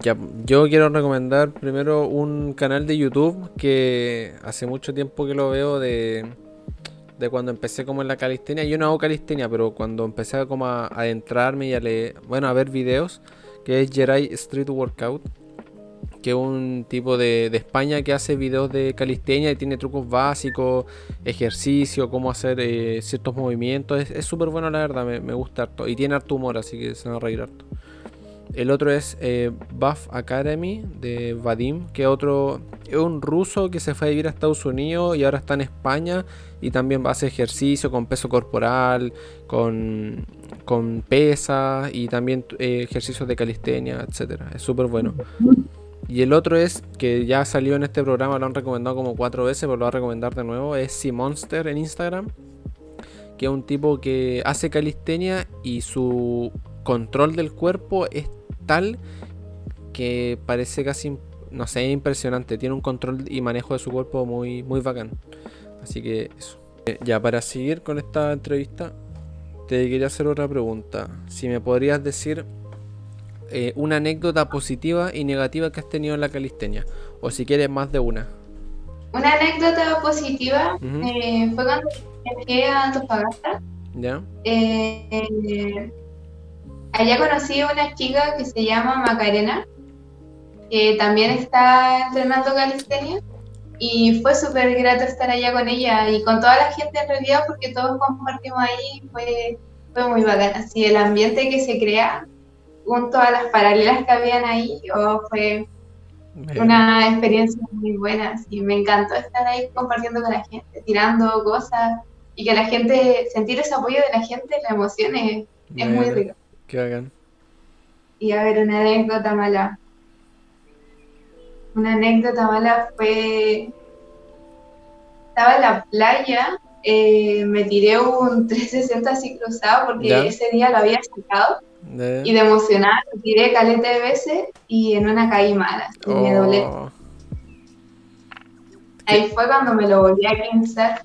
Ya, yo quiero recomendar primero un canal de YouTube que hace mucho tiempo que lo veo de, de cuando empecé como en la calistenia. Yo no hago calistenia, pero cuando empecé como a adentrarme y a leer, bueno, a ver videos, que es Jerai Street Workout que es un tipo de, España que hace videos de calistenia y tiene trucos básicos, ejercicio, cómo hacer eh, ciertos movimientos. Es súper bueno, la verdad, me, gusta harto. Y tiene harto humor, así que se va a reír harto. El otro es eh, Buff Academy de Vadim, que otro es un ruso que se fue a vivir a Estados Unidos y ahora está en España y también hace ejercicio con peso corporal, con, con pesas y también eh, ejercicios de calistenia, etcétera. Es súper bueno. Y el otro es, que ya salió en este programa, lo han recomendado como cuatro veces, pero lo voy a recomendar de nuevo, es Simonster en Instagram, que es un tipo que hace calistenia y su control del cuerpo es tal que parece casi, no sé, impresionante. Tiene un control y manejo de su cuerpo muy, muy bacán. Así que eso. Eh, ya, para seguir con esta entrevista, te quería hacer otra pregunta. Si me podrías decir eh, una anécdota positiva y negativa que has tenido en la calistenia, o si quieres más de una. Una anécdota positiva eh, fue cuando llegué a Antofagasta. ¿Ya? allá conocí a una chica que se llama Macarena, que también está entrenando calistenia. Y fue súper grato estar allá con ella y con toda la gente en realidad, porque todos compartimos ahí, fue, fue muy bacán. Así el ambiente que se crea junto a las paralelas que habían ahí, oh, fue una experiencia muy buena. Así, me encantó estar ahí compartiendo con la gente, tirando cosas y que la gente, sentir ese apoyo de la gente, la emoción es, es muy rico. Que hagan. Y a ver, una anécdota mala. Una anécdota mala fue. Estaba en la playa, eh, me tiré un 360 así cruzado porque ese día lo había sacado. Y de emocionar, me tiré caleta de veces y en una caí mala. Y me doblé. Oh. Ahí fue cuando me lo volví a pensar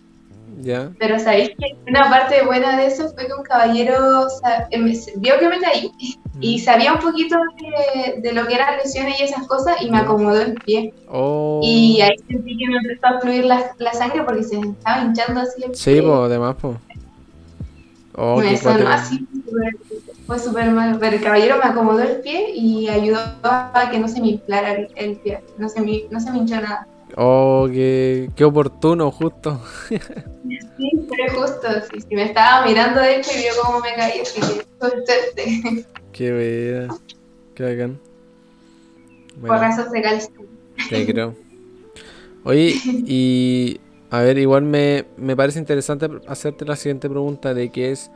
pero sabéis que una parte buena de eso fue que un caballero em, vio que me caí y mm. sabía un poquito de, lo que eran lesiones y esas cosas y me acomodó el pie. Oh. Y ahí sentí que me empezó a fluir la, la sangre porque se estaba hinchando así el pie. Sí, pues, además, pues. Oh, así, fue súper mal, pero el caballero me acomodó el pie y ayudó a que no se me inflara el, pie, no se, me, no se me hinchó nada. Oh, qué, qué oportuno, justo. Sí, fue justo. Sí, sí, me estaba mirando de hecho y vio cómo me caí, así que suerte. Qué bella. Qué bacán. Bueno, Por razón se Te creo. Oye, y a ver, igual me, me parece interesante hacerte la siguiente pregunta de que es,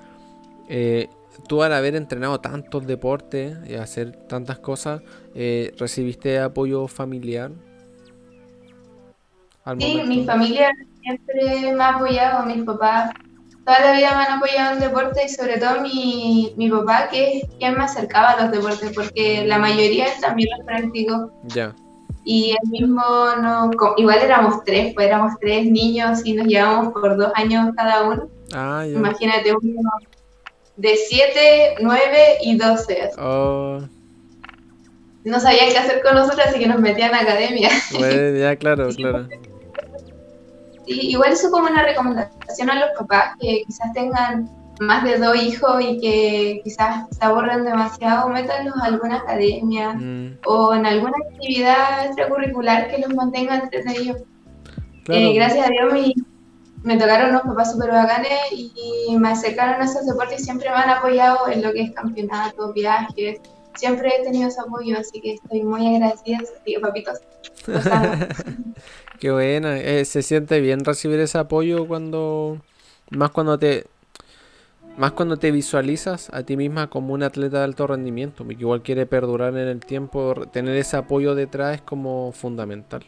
eh, tú al haber entrenado tantos deportes y hacer tantas cosas, eh, ¿recibiste apoyo familiar? sí, mi familia siempre me ha apoyado, mis papás toda la vida me han apoyado en deporte y sobre todo mi, mi papá, que es quien me acercaba a los deportes, porque la mayoría también los practicó. Ya. Y él mismo, no, igual éramos tres, pues éramos tres niños y nos llevamos por dos años cada uno. Ah, ya. Imagínate uno de siete, nueve y doce. Oh. No sabían qué hacer con nosotros, así que nos metían a academia. Bueno, ya, claro, claro igual eso como una recomendación a los papás que quizás tengan más de dos hijos y que quizás se aburren demasiado, métanlos a alguna academia mm. o en alguna actividad extracurricular que los mantenga entretenidos. Eh, gracias a Dios me, me tocaron unos papás súper bacanes y me acercaron a esos deportes y siempre me han apoyado en lo que es campeonatos, viajes. Siempre he tenido ese apoyo, así que estoy muy agradecida, tío papitos. Qué buena, eh, se siente bien recibir ese apoyo cuando, más cuando te, más cuando te visualizas a ti misma como un atleta de alto rendimiento, que igual quiere perdurar en el tiempo, tener ese apoyo detrás es como fundamental.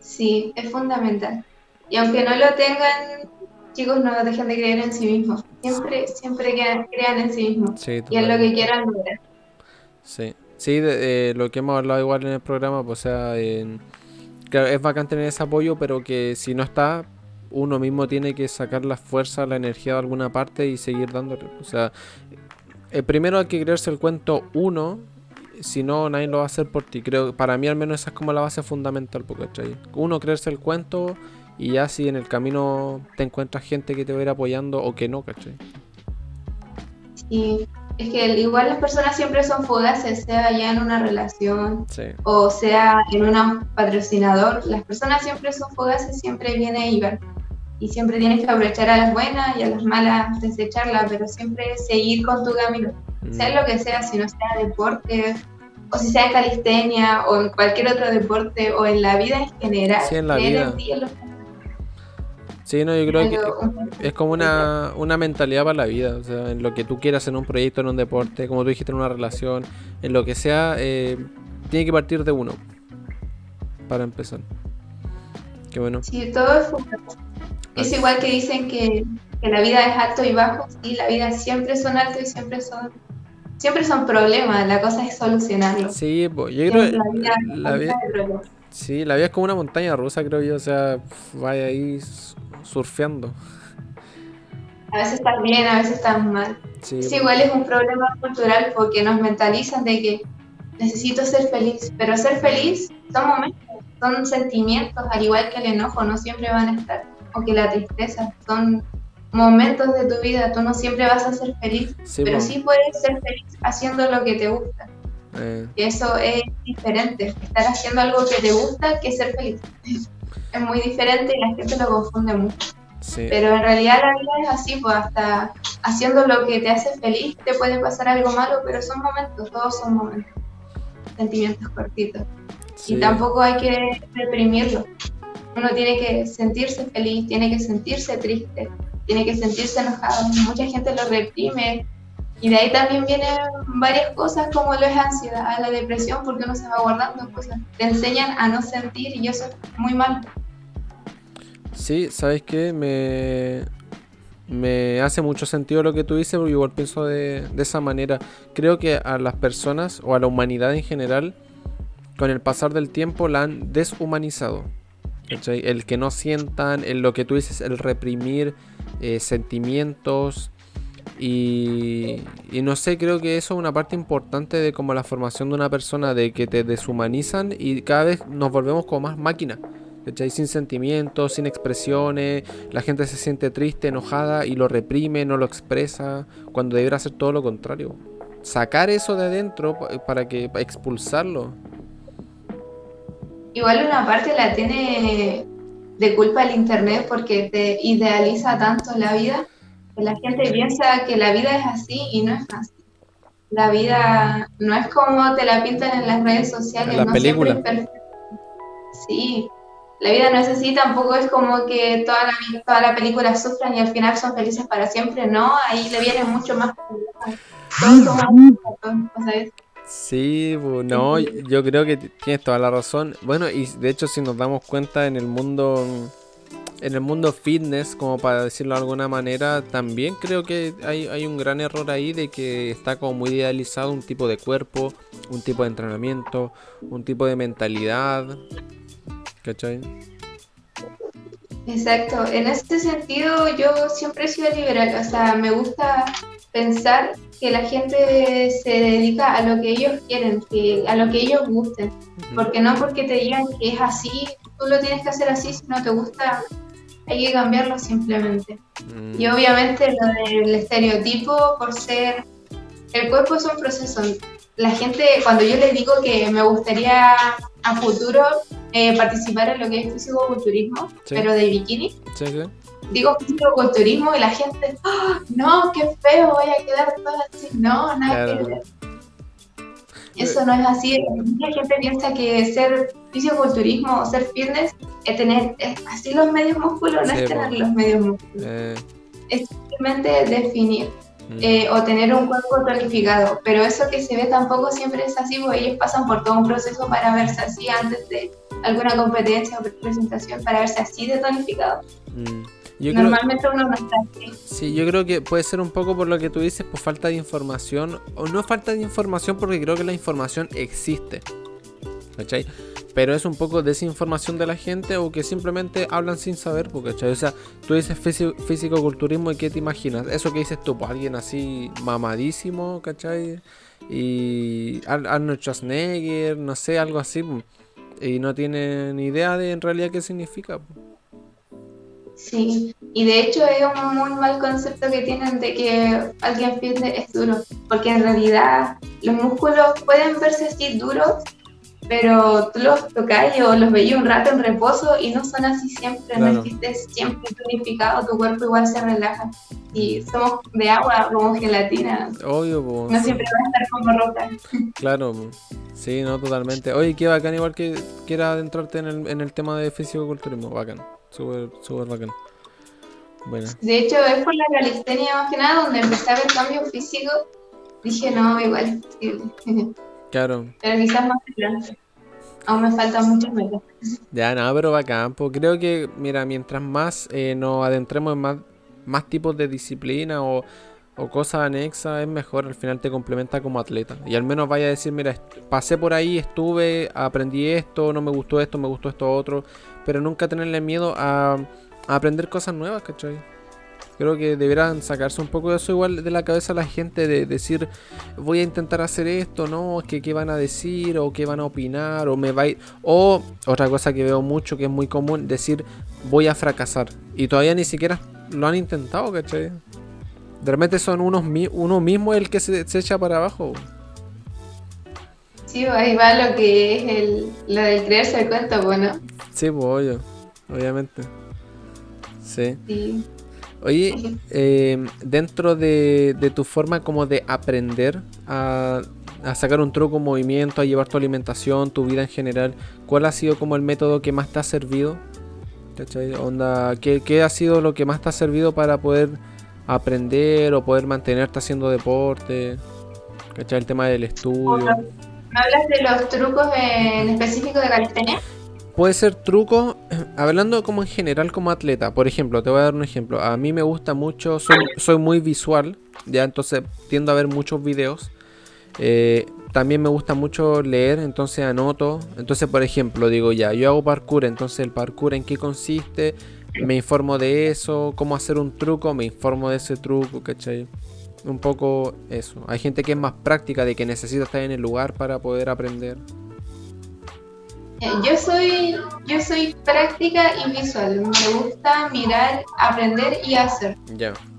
Sí, es fundamental. Y aunque no lo tengan, chicos, no dejen de creer en sí mismos. Siempre, siempre crean en sí mismos. y en lo que quieran lograr. Sí, sí, de, lo que hemos hablado igual en el programa, pues sea, en claro, es bacán tener ese apoyo, pero que si no está, uno mismo tiene que sacar la fuerza, la energía de alguna parte y seguir dándole. O sea, eh, primero hay que creerse el cuento uno, si no, nadie lo va a hacer por ti. Creo, para mí al menos esa es como la base fundamental, porque uno creerse el cuento y ya si en el camino te encuentras gente que te va a ir apoyando o que no, ¿cachai? Sí, es que igual las personas siempre son fugaces, sea ya en una relación o sea en un patrocinador. Las personas siempre son fugaces, siempre viene y van. Y siempre tienes que aprovechar a las buenas y a las malas desecharlas, pero siempre seguir con tu camino. sea lo que sea, si no sea deporte, o si sea calistenia, o en cualquier otro deporte, o en la vida en general. Sí, en la vida. Sí, no, yo creo que es como una, una mentalidad para la vida, o sea, en lo que tú quieras en un proyecto, en un deporte, como tú dijiste, en una relación, en lo que sea, eh, tiene que partir de uno, para empezar. Qué bueno. Sí, todo es Es igual que dicen que, que la vida es alto y bajo, sí, la vida siempre son altos y siempre son siempre son problemas, la cosa es solucionarlo. Sí, pues, yo creo la vida, la vida, sí, la vida es como una montaña rusa, creo yo, o sea, vaya ahí surfeando. A veces estás bien, a veces estás mal. Sí, es igual es un problema cultural porque nos mentalizan de que necesito ser feliz, pero ser feliz son momentos, son sentimientos, al igual que el enojo, no siempre van a estar, o que la tristeza, son momentos de tu vida, tú no siempre vas a ser feliz, pero sí puedes ser feliz haciendo lo que te gusta. Eh. Y eso es diferente, estar haciendo algo que te gusta que ser feliz. es muy diferente y la gente lo confunde mucho. Pero en realidad la vida es así, pues hasta haciendo lo que te hace feliz te puede pasar algo malo, pero son momentos, todos son momentos, sentimientos cortitos. Y tampoco hay que reprimirlo. Uno tiene que sentirse feliz, tiene que sentirse triste, tiene que sentirse enojado. Mucha gente lo reprime. Y de ahí también vienen varias cosas como lo es ansiedad, la depresión, porque uno se va guardando cosas. Te enseñan a no sentir y eso es muy mal. Sí, ¿sabes qué? Me, me hace mucho sentido lo que tú dices, porque igual pienso de, de esa manera. Creo que a las personas o a la humanidad en general, con el pasar del tiempo, la han deshumanizado. El que no sientan, el, lo que tú dices, el reprimir eh, sentimientos. Y, no sé, creo que eso es una parte importante de como la formación de una persona, de que te deshumanizan y cada vez nos volvemos como más máquina. Sin sentimientos, sin expresiones, la gente se siente triste, enojada y lo reprime, no lo expresa, cuando debería ser todo lo contrario. Sacar eso de adentro para que para expulsarlo. Igual una parte la tiene de culpa el Internet porque te idealiza tanto la vida que la gente piensa que la vida es así y no es así. La vida no es como te la pintan en las redes sociales. La no película. Sí, la vida no es así, tampoco es como que toda la, toda la película sufran y al final son felices para siempre, no, ahí le viene mucho más. Sí, no, yo creo que tienes toda la razón. Bueno, y de hecho si nos damos cuenta en el mundo en el mundo fitness, como para decirlo de alguna manera, también creo que hay, hay, un gran error ahí de que está como muy idealizado un tipo de cuerpo, un tipo de entrenamiento, un tipo de mentalidad. ¿Cachai? Exacto, en este sentido yo siempre he sido liberal, o sea, me gusta pensar que la gente se dedica a lo que ellos quieren, que, a lo que ellos gusten, porque no porque te digan que es así, tú lo tienes que hacer así, si no te gusta, hay que cambiarlo simplemente. Mm. Y obviamente lo del estereotipo por ser, el cuerpo es un proceso. La gente, cuando yo les digo que me gustaría a futuro eh, participar en lo que es físico-culturismo, pero de bikini, sí, sí digo físico-culturismo y la gente, ¡Ah! no, qué feo, voy a quedar toda así. No, nada que ver. Eso no es así. La gente piensa que ser físico-culturismo o ser fitness es tener así los medios músculos, no es tener los medios músculos. Eh. Es simplemente definir. Mm. Eh, o tener un cuerpo tonificado, pero eso que se ve tampoco siempre es así, porque ellos pasan por todo un proceso para verse así antes de alguna competencia o presentación, para verse así de tonificado. Mm. Normalmente uno no está así. Sí, yo creo que puede ser un poco por lo que tú dices, por falta de información. O no falta de información porque creo que la información existe. ¿Cachai? Pero es un poco desinformación de la gente o que simplemente hablan sin saber, ¿cachai? O sea, tú dices físico-culturismo y ¿qué te imaginas? Eso que dices tú, pues alguien así mamadísimo, ¿cachai? Y Arnold Schwarzenegger, no sé, algo así. Pues, y no tiene ni idea de en realidad qué significa. Pues. Sí, y de hecho es un muy mal concepto que tienen de que alguien fitness es duro, porque en realidad los músculos pueden verse así duros, pero tú los tocas o los veías un rato en reposo y no son así siempre, no es que estés siempre tonificado, tu cuerpo igual se relaja. Y somos de agua como gelatina. Obvio, No siempre va a estar como roca. Claro, sí, no, totalmente. Oye, qué bacán, igual que quiera adentrarte en el, en el tema de fisicoculturismo, bacán, súper, súper bacán. Bueno. De hecho, es por la calistenia más que nada donde empecé a ver cambio físico. Dije, no, igual. Claro. Pero quizás más adelante. Aún me faltan muchas metas. Ya, nada, pero va campo. Creo que, mira, mientras más eh, nos adentremos en más, más tipos de disciplina o, o cosas anexas, es mejor. Al final te complementa como atleta. Y al menos vaya a decir, mira, pasé por ahí, estuve, aprendí esto, no me gustó esto, me gustó esto otro. Pero nunca tenerle miedo a, aprender cosas nuevas, ¿cachai? Creo que deberán sacarse un poco de eso igual de la cabeza a la gente de decir voy a intentar hacer esto, no, que qué van a decir o qué van a opinar o me va a ir... O otra cosa que veo mucho que es muy común, decir voy a fracasar. Y todavía ni siquiera lo han intentado, ¿cachai? De repente son unos, uno mismo el que se, echa para abajo. Sí, ahí va lo que es el, lo del creerse el cuento, bueno. Sí, pues, obviamente. Sí. sí. Oye, eh, dentro de, tu forma como de aprender a, sacar un truco, movimiento, a llevar tu alimentación, tu vida en general, ¿cuál ha sido como el método que más te ha servido? Onda, ¿qué, ha sido lo que más te ha servido para poder aprender o poder mantenerte haciendo deporte? ¿Cachai? El tema del estudio. ¿Hablas de los trucos en específico de calistenia? Puede ser truco, hablando como en general como atleta, por ejemplo, te voy a dar un ejemplo, a mí me gusta mucho, soy, muy visual, ya entonces tiendo a ver muchos videos, eh, también me gusta mucho leer, entonces anoto, entonces por ejemplo digo ya, yo hago parkour, entonces el parkour en qué consiste, me informo de eso, cómo hacer un truco, me informo de ese truco, ¿cachai? Un poco eso. Hay gente que es más práctica, de que necesita estar en el lugar para poder aprender. Yo soy, yo soy práctica y visual. Me gusta mirar, aprender y hacer.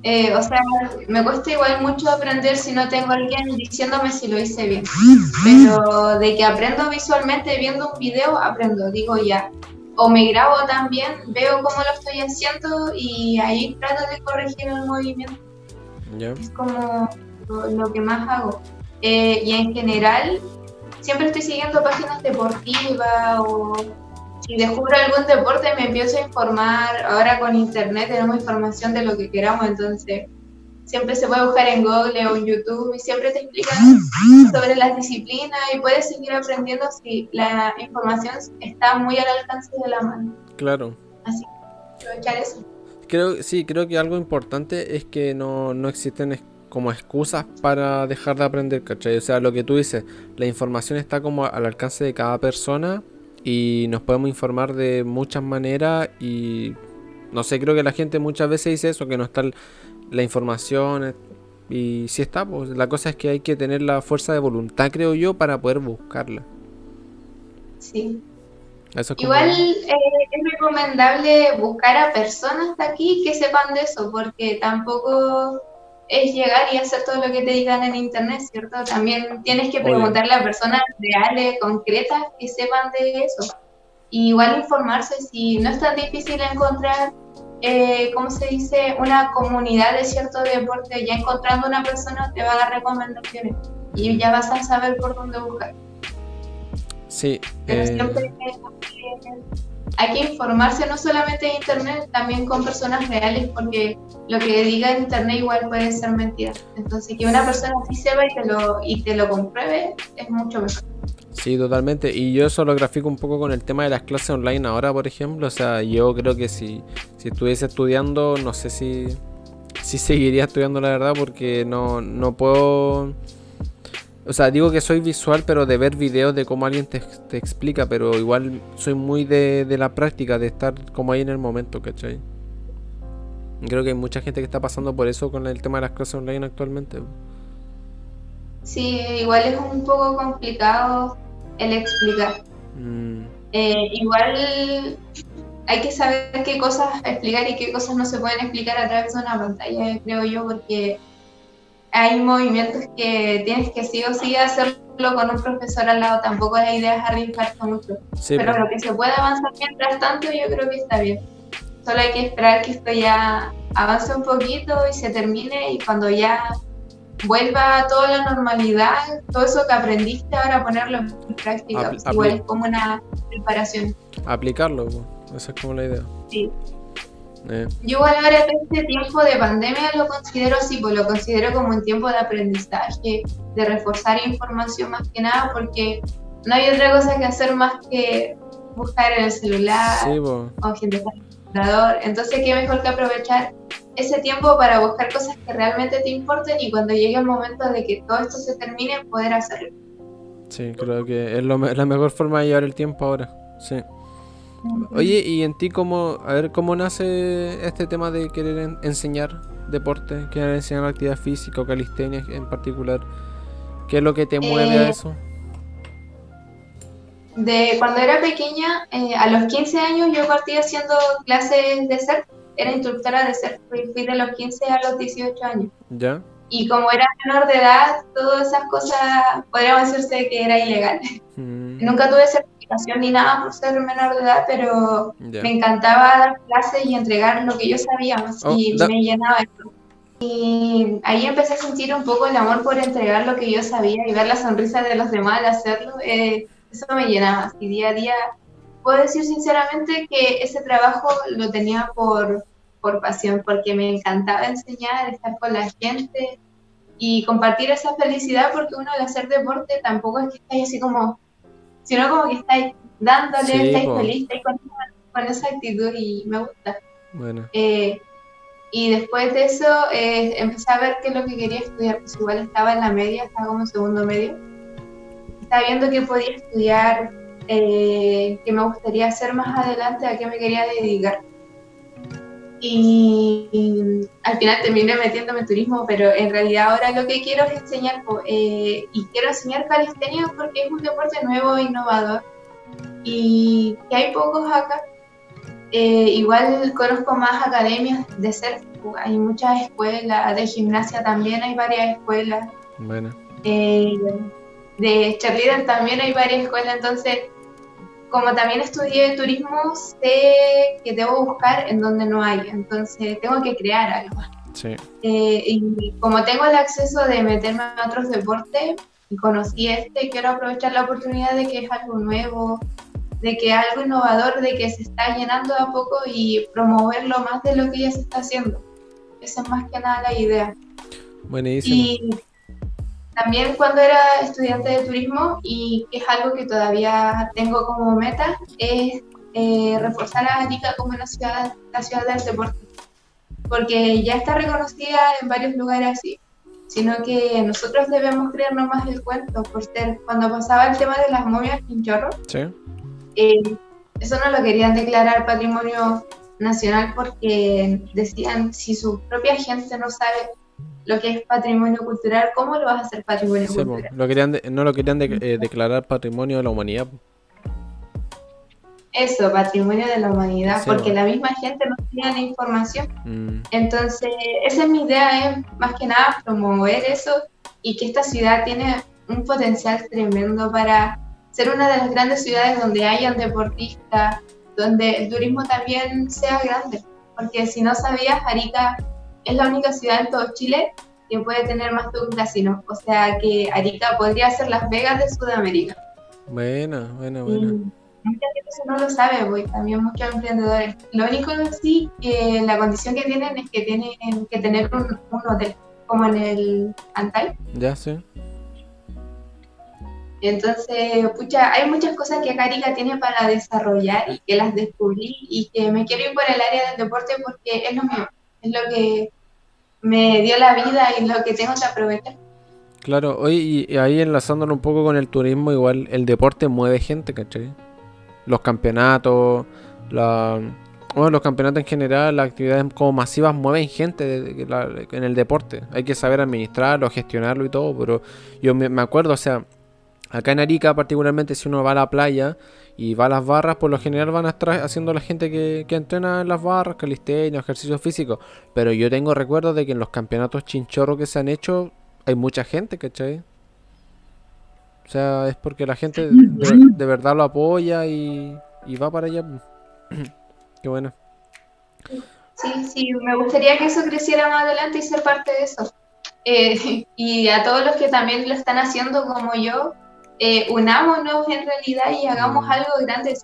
Eh, o sea, me cuesta igual mucho aprender si no tengo alguien diciéndome si lo hice bien. Pero de que aprendo visualmente viendo un video, aprendo. Digo ya. O me grabo también, veo cómo lo estoy haciendo y ahí trato de corregir el movimiento. Es como lo, que más hago. Eh, y en general, siempre estoy siguiendo páginas deportivas o si descubro algún deporte me empiezo a informar. Ahora con internet tenemos información de lo que queramos, entonces siempre se puede buscar en Google o en YouTube y siempre te explican sobre las disciplinas y puedes seguir aprendiendo si la información está muy al alcance de la mano. Claro. Así, aprovechar eso. Creo, sí, creo que algo importante es que no, no existen como excusas para dejar de aprender, ¿cachai? O sea, lo que tú dices, la información está como al alcance de cada persona y nos podemos informar de muchas maneras y no sé, creo que la gente muchas veces dice eso, que no está la información eh, y si está, pues la cosa es que hay que tener la fuerza de voluntad, creo yo, para poder buscarla. Sí. Igual eh, es recomendable buscar a personas de aquí que sepan de eso, porque tampoco es llegar y hacer todo lo que te digan en internet, ¿cierto? También tienes que preguntarle a personas reales, concretas, que sepan de eso. igual informarse si no es tan difícil encontrar, eh, ¿cómo se dice?, una comunidad de cierto deporte. Ya encontrando una persona te va a dar recomendaciones y ya vas a saber por dónde buscar. Sí. Pero eh, siempre hay que informarse no solamente en internet, también con personas reales, porque lo que diga en internet igual puede ser mentira. Entonces, que una persona sí sepa y te lo, y te lo compruebe es mucho mejor. Sí, totalmente. Y yo eso lo grafico un poco con el tema de las clases online ahora, por ejemplo. O sea, yo creo que si, si estuviese estudiando, no sé si, si seguiría estudiando la verdad, porque no, no puedo o sea, digo que soy visual, pero de ver videos de cómo alguien te, explica, pero igual soy muy de, la práctica, de estar como ahí en el momento, ¿cachai? Creo que hay mucha gente que está pasando por eso con el tema de las clases online actualmente. Sí, igual es un poco complicado el explicar. Mm. Eh, igual hay que saber qué cosas explicar y qué cosas no se pueden explicar a través de una pantalla, creo yo, porque hay movimientos que tienes que sí o sí hacerlo con un profesor al lado, tampoco la idea es arriesgarse mucho. Pero pues. lo que se puede avanzar mientras tanto yo creo que está bien. Solo hay que esperar que esto ya avance un poquito y se termine y cuando ya vuelva a toda la normalidad, todo eso que aprendiste ahora ponerlo en práctica, igual es como una preparación. Aplicarlo, esa es como la idea. Sí. Eh. Yo igual ahora este tiempo de pandemia lo considero así, pues lo considero como un tiempo de aprendizaje, de reforzar información más que nada, porque no hay otra cosa que hacer más que buscar en el celular o gente en el computador. Entonces, qué mejor que aprovechar ese tiempo para buscar cosas que realmente te importen y cuando llegue el momento de que todo esto se termine, poder hacerlo. Sí, creo que es la mejor forma de llevar el tiempo ahora. Sí. Oye, ¿y en ti cómo, a ver, cómo nace este tema de querer enseñar deporte, querer enseñar actividad física o calistenia en particular? ¿Qué es lo que te mueve a eh, eso? De cuando era pequeña, eh, a los 15 años yo partí haciendo clases de surf, era instructora de surf, fui de los 15 a los 18 años. ¿Ya? Y como era menor de edad, todas esas cosas podríamos decirse que era ilegal. Mm. Nunca tuve ni nada por ser menor de edad, pero me encantaba dar clases y entregar lo que yo sabía oh, y me llenaba. Y ahí empecé a sentir un poco el amor por entregar lo que yo sabía y ver la sonrisa de los demás al hacerlo. Eh, eso me llenaba. Y día a día puedo decir sinceramente que ese trabajo lo tenía por, por pasión, porque me encantaba enseñar, estar con la gente y compartir esa felicidad, porque uno al hacer deporte tampoco es que estáis así como, sino como que estáis dándole, estáis feliz, estáis con, esa actitud y me gusta. Bueno. Eh, y después de eso eh, empecé a ver qué es lo que quería estudiar, pues igual estaba en la media, estaba como segundo medio. Estaba viendo qué podía estudiar, eh, qué me gustaría hacer más adelante, a qué me quería dedicar. Y, al final terminé metiéndome en turismo, pero en realidad ahora lo que quiero es enseñar, eh, y quiero enseñar calistenia porque es un deporte nuevo e innovador y que hay pocos acá. Eh, igual conozco más academias de surf, hay muchas escuelas, de gimnasia también hay varias escuelas. Bueno. Eh, de cheerleader también hay varias escuelas, entonces como también estudié turismo, sé que debo buscar en donde no hay, entonces tengo que crear algo. Sí. Eh, y como tengo el acceso de meterme a otros deportes y conocí este, quiero aprovechar la oportunidad de que es algo nuevo, de que es algo innovador, de que se está llenando a poco y promoverlo más de lo que ya se está haciendo. Esa es más que nada la idea. Buenísimo. Y también cuando era estudiante de turismo, y que es algo que todavía tengo como meta, es eh, reforzar a Arica como una ciudad, la ciudad del deporte. Porque ya está reconocida en varios lugares así, sino que nosotros debemos creernos más el cuento, por ser, cuando pasaba el tema de las momias en Chorro, eh, eso no lo querían declarar patrimonio nacional porque decían si su propia gente no sabe lo que es patrimonio cultural, ¿cómo lo vas a hacer patrimonio cultural? Lo querían no lo querían eh, declarar patrimonio de la humanidad. Eso, patrimonio de la humanidad, porque la misma gente no tenía la información. Mm. Entonces, esa es mi idea, es más que nada promover eso y que esta ciudad tiene un potencial tremendo para ser una de las grandes ciudades donde hayan deportistas, donde el turismo también sea grande. Porque si no sabías, Arica es la única ciudad en todo Chile que puede tener más de un casino. O sea que Arica podría ser Las Vegas de Sudamérica. Buena, buena, buena. mucha gente no lo sabe, pues también muchos emprendedores. Lo único que sí, que la condición que tienen es que tienen que tener un, hotel, como en el Antal. Ya sé. Entonces, pucha, hay muchas cosas que Arica tiene para desarrollar y que las descubrí y que me quiero ir por el área del deporte porque es lo mío es lo que me dio la vida y lo que tengo que aprovechar. Claro, hoy y ahí enlazándolo un poco con el turismo, igual el deporte mueve gente, ¿cachai? Los campeonatos, bueno, los campeonatos en general, las actividades como masivas mueven gente en el deporte. Hay que saber administrarlo, gestionarlo y todo, pero yo me, acuerdo, o sea, Acá en Arica, particularmente, si uno va a la playa y va a las barras, por lo general van a estar haciendo la gente que, que entrena en las barras, calistenia, ejercicio físico. Pero yo tengo recuerdos de que en los campeonatos chinchorros que se han hecho, hay mucha gente, ¿cachai? O sea, es porque la gente de, verdad lo apoya y, y va para allá. Qué bueno. Sí, sí, me gustaría que eso creciera más adelante y ser parte de eso. Eh, y a todos los que también lo están haciendo como yo, eh, unámonos en realidad y hagamos mm. algo grande.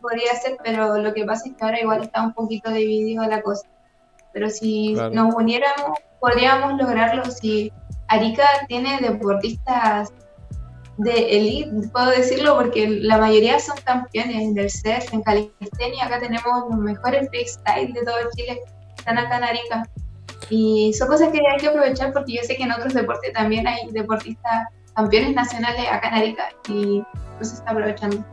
Podría ser, pero lo que pasa es que ahora igual está un poquito dividido la cosa. Pero si nos uniéramos, podríamos lograrlo. Si Arica tiene deportistas de elite, puedo decirlo, porque la mayoría son campeones del surf, en calistenia, acá tenemos los mejores freestyle de todo Chile, están acá en Arica. Y son cosas que hay que aprovechar porque yo sé que en otros deportes también hay deportistas campeones nacionales acá en Arica y no se está aprovechando.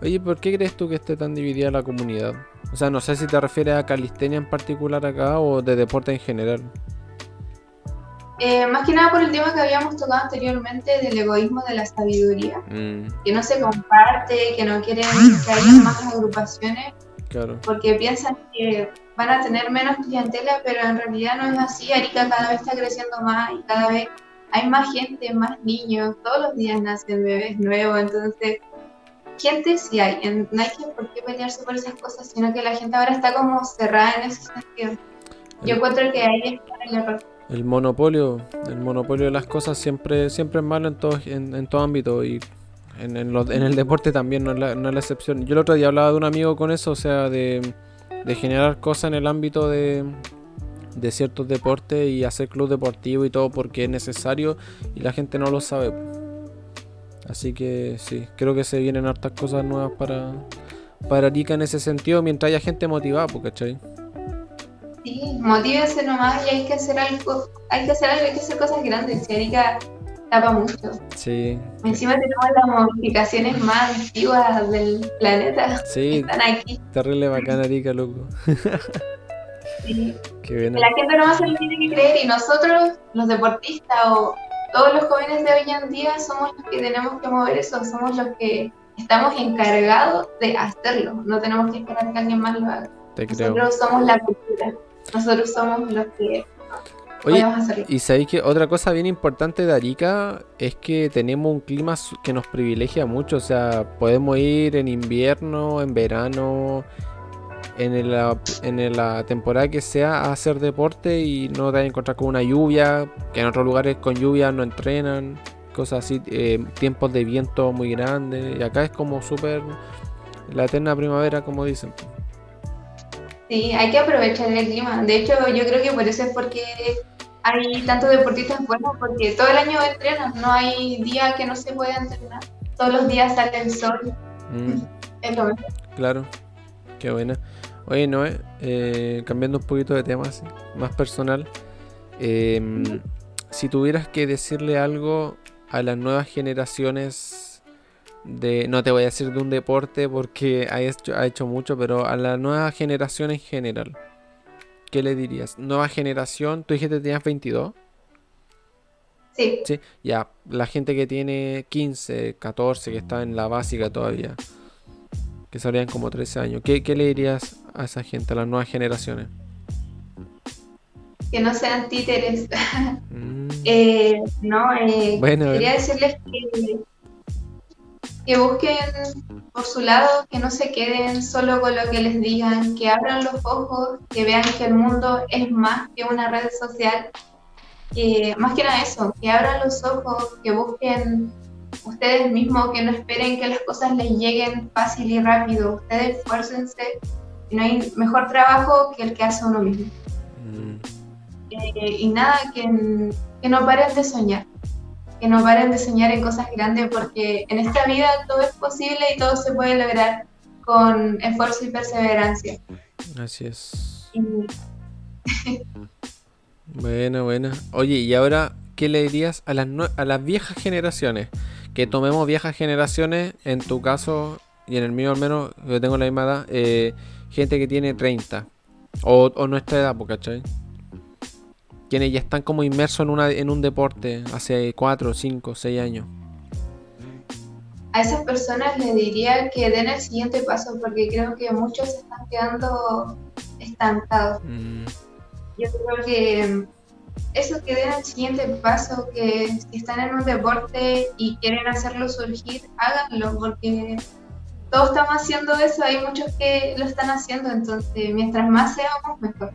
Oye, ¿por qué crees tú que esté tan dividida la comunidad? O sea, no sé si te refieres a calistenia en particular acá o de deporte en general. Eh, más que nada por el tema que habíamos tocado anteriormente del egoísmo de la sabiduría, mm. que no se comparte, que no quieren que haya más agrupaciones, porque piensan que van a tener menos clientela, pero en realidad no es así. Arica cada vez está creciendo más y cada vez hay más gente, más niños, todos los días nacen bebés nuevos, entonces gente sí hay, no hay que por qué pelearse por esas cosas, sino que la gente ahora está como cerrada en ese sentido. Yo encuentro que ahí está el error. El monopolio, el monopolio de las cosas siempre, siempre es malo en todo, en, todo ámbito y en, en, el deporte también no es, la, no es, la, excepción. Yo el otro día hablaba de un amigo con eso, o sea, de, de generar cosas en el ámbito de, de ciertos deportes y hacer club deportivo y todo porque es necesario y la gente no lo sabe. Así que sí, creo que se vienen hartas cosas nuevas para, para Arica en ese sentido mientras haya gente motivada, ¿cachai? Sí, motívese nomás y hay que hacer algo, hay que hacer algo, hay que hacer cosas grandes. Si Erika tapa mucho. Sí. Encima tenemos las modificaciones más antiguas del planeta. Sí. Están aquí. Terrible bacana, Erika, loco. sí. La gente nomás se lo tiene que creer y nosotros, los deportistas o todos los jóvenes de hoy en día, somos los que tenemos que mover eso, somos los que estamos encargados de hacerlo. No tenemos que esperar que alguien más lo haga. Nosotros somos la cultura. Nosotros somos los que Oye, y sabéis que otra cosa bien importante de Arica es que tenemos un clima que nos privilegia mucho. O sea, podemos ir en invierno, en verano, en la, en la temporada que sea a hacer deporte y no te vas a encontrar con una lluvia, que en otros lugares con lluvia no entrenan, cosas así, eh, tiempos de viento muy grandes. Y acá es como súper la eterna primavera, como dicen. Sí, hay que aprovechar el clima. De hecho, yo creo que por eso es porque hay tantos deportistas buenos, porque todo el año entrenan, no hay día que no se pueda entrenar. Todos los días sale el sol. Mm. Es lo mejor. Claro, qué buena. Oye, Noé, eh, cambiando un poquito de tema, más personal. Em, si tuvieras que decirle algo a las nuevas generaciones de, no te voy a decir de un deporte porque ha hecho, ha hecho mucho, pero a la nueva generación en general, ¿qué le dirías? Nueva generación, tú dijiste que tenías 22. Sí. Sí, ya, la gente que tiene 15, 14, que está en la básica todavía, que serían como 13 años, ¿qué, le dirías a esa gente, a las nuevas generaciones? Que no sean títeres. Mm. eh, no, eh, quería decirles que que busquen por su lado, que no se queden solo con lo que les digan, que abran los ojos, que vean que el mundo es más que una red social, que más que nada eso, que abran los ojos, que busquen ustedes mismos, que no esperen que las cosas les lleguen fácil y rápido, ustedes esfuércense, no hay mejor trabajo que el que hace uno mismo. Mm. Eh, y nada, que, que no paren de soñar que no paren de soñar en cosas grandes porque en esta vida todo es posible y todo se puede lograr con esfuerzo y perseverancia. Así es. bueno, bueno. Oye, y ahora, ¿qué le dirías a las, a las viejas generaciones? Que tomemos viejas generaciones, en tu caso y en el mío al menos, yo tengo la misma edad, eh, gente que tiene 30 o, o nuestra edad, ¿cachai? quienes ya están como inmersos en, una, en un deporte hace 4, 5, 6 años. a esas personas les diría que den el siguiente paso porque creo que muchos se están quedando estancados. Mm. Yo creo que eso que den el siguiente paso, que si están en un deporte y quieren hacerlo surgir, háganlo porque todos estamos haciendo eso, hay muchos que lo están haciendo, entonces mientras más seamos, mejor.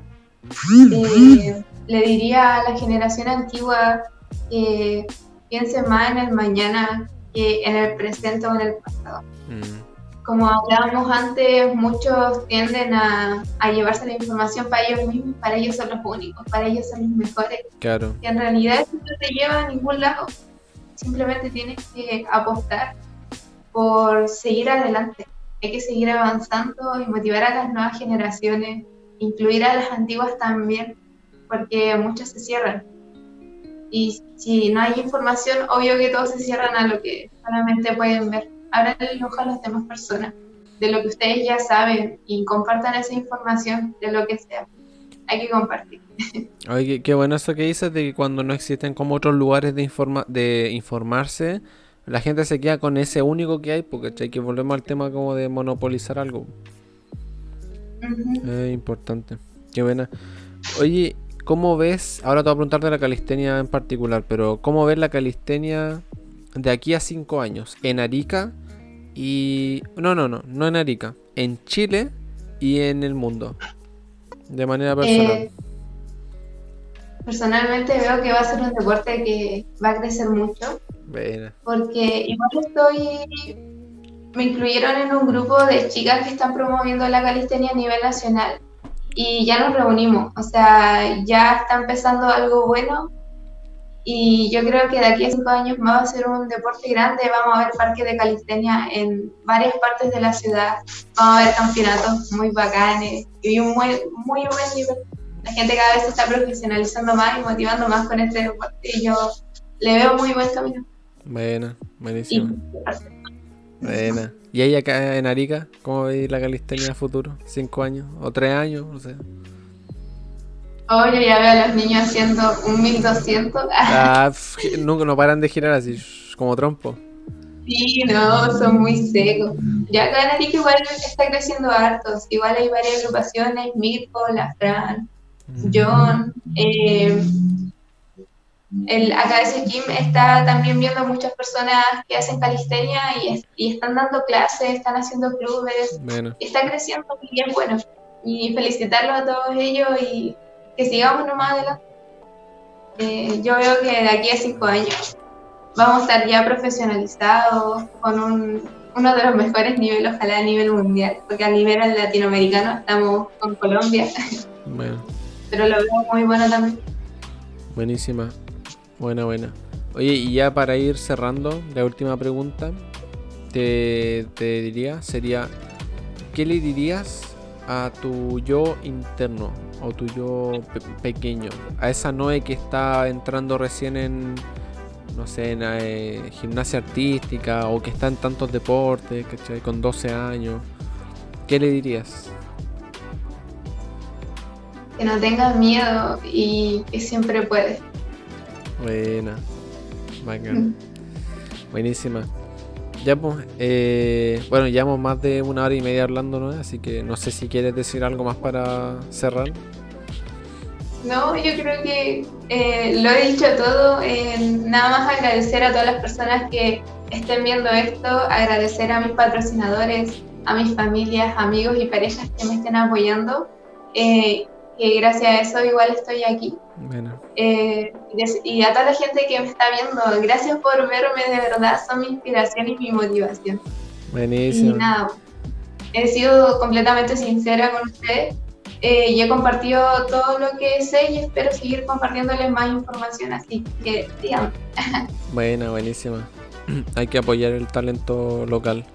Eh, le diría a la generación antigua que piense más en el mañana que en el presente o en el pasado. Mm. Como hablábamos antes, muchos tienden a, a, llevarse la información para ellos mismos, para ellos son los únicos, para ellos son los mejores. Claro. Y en realidad eso no te lleva a ningún lado. Simplemente tienes que apostar por seguir adelante. Hay que seguir avanzando y motivar a las nuevas generaciones, incluir a las antiguas también, porque muchas se cierran. Y si no hay información, obvio que todos se cierran a lo que solamente pueden ver. Abran el ojo a las demás personas de lo que ustedes ya saben y compartan esa información de lo que sea. Hay que compartir. Oye, qué, bueno eso que dices de que cuando no existen como otros lugares de, informa de informarse, la gente se queda con ese único que hay, porque hay que volvemos al tema como de monopolizar algo. Es importante. Qué buena. Oye, ¿cómo ves? Ahora te voy a preguntar de la calistenia en particular, pero ¿cómo ves la calistenia de aquí a cinco años? En Arica y. No, no, no, no en Arica. En Chile y en el mundo. De manera personal. Eh, personalmente veo que va a ser un deporte que va a crecer mucho porque igual estoy, me incluyeron en un grupo de chicas que están promoviendo la calistenia a nivel nacional y ya nos reunimos, o sea, ya está empezando algo bueno y yo creo que de aquí a cinco años más va a ser un deporte grande, vamos a ver parques de calistenia en varias partes de la ciudad, vamos a ver campeonatos muy bacanes y un muy, muy buen nivel. La gente cada vez se está profesionalizando más y motivando más con este deporte y yo le veo muy buen camino. Buena, buenísima. Buena. ¿Y ahí acá en Arica, cómo veis la calistenia a futuro? ¿Cinco años? ¿O tres años? No sé. Oye, ya veo a los niños haciendo un 1200. Ah, nunca no paran de girar así, como trompo. Sí, no, son muy secos. Ya acá en Arica igual está creciendo hartos. Igual hay varias agrupaciones, Mirko, La Fran, mm. John, eh, el ese Gym está también viendo muchas personas que hacen calistenia y, y están dando clases, están haciendo clubes, está creciendo y es bueno. Y felicitarlos a todos ellos y que sigamos nomás adelante. Eh, yo veo que de aquí a cinco años vamos a estar ya profesionalizados con un, uno de los mejores niveles, ojalá a nivel mundial, porque a nivel latinoamericano estamos con Colombia. Pero lo veo muy bueno también. Buenísima. Buena, buena. Oye, y ya para ir cerrando, la última pregunta te, diría sería, ¿qué le dirías a tu yo interno o tu yo pequeño? A esa Noé que está entrando recién en, no sé, en eh, gimnasia artística o que está en tantos deportes, ¿cachai? Con 12 años. ¿Qué le dirías? Que no tengas miedo y que siempre puedes. Buena. Mm. Buenísima. Ya pues, eh, bueno, llevamos más de una hora y media hablando, ¿no? Así que no sé si quieres decir algo más para cerrar. No, yo creo que eh, lo he dicho todo. nada más agradecer a todas las personas que estén viendo esto, agradecer a mis patrocinadores, a mis familias, amigos y parejas que me estén apoyando. Eh, que gracias a eso igual estoy aquí. Bueno. Eh, y a toda la gente que me está viendo, gracias por verme, de verdad, son mi inspiración y mi motivación. Buenísimo. Y nada, he sido completamente sincera con ustedes eh, y he compartido todo lo que sé y espero seguir compartiéndoles más información, así que digamos. Buena, buenísima. Hay que apoyar el talento local.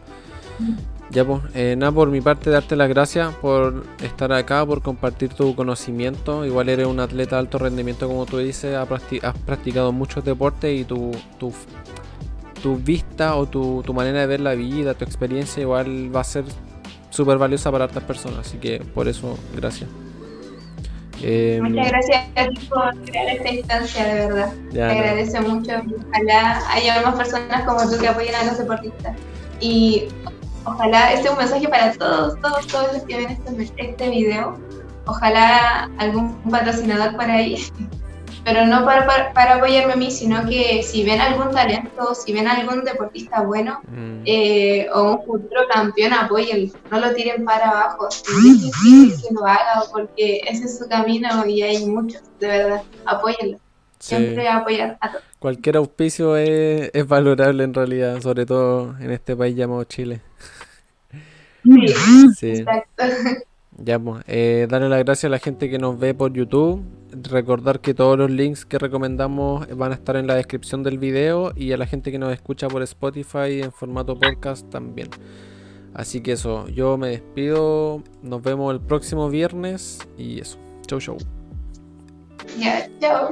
Ya pues, eh, nada, por mi parte darte las gracias por estar acá, por compartir tu conocimiento. Igual eres un atleta de alto rendimiento, como tú dices, has, practicado muchos deportes y tu, tu, tu vista o tu, tu, manera de ver la vida, tu experiencia, igual va a ser súper valiosa para otras personas. Así que por eso, gracias. Eh, Muchas gracias a ti por crear esta instancia, de verdad. Te agradezco mucho. Ojalá haya más personas como tú que apoyen a los deportistas. Y ojalá este es un mensaje para todos, todos, todos los que ven este, este video. Ojalá algún patrocinador por ahí pero no para, para, apoyarme a mí, sino que si ven algún talento, si ven algún deportista bueno mm. eh, o un futuro campeón, apóyenlo, no lo tiren para abajo, es difícil que lo haga porque ese es su camino y hay muchos, de verdad, apóyenlo. Siempre apoyar a todos. Cualquier auspicio es, es, valorable en realidad, sobre todo en este país llamado Chile. Sí, sí. exacto. Ya, pues, eh, darle las gracias a la gente que nos ve por YouTube recordar que todos los links que recomendamos van a estar en la descripción del video y a la gente que nos escucha por Spotify en formato podcast también. Así que eso, yo me despido, nos vemos el próximo viernes y eso, chau chau. Ya, chau.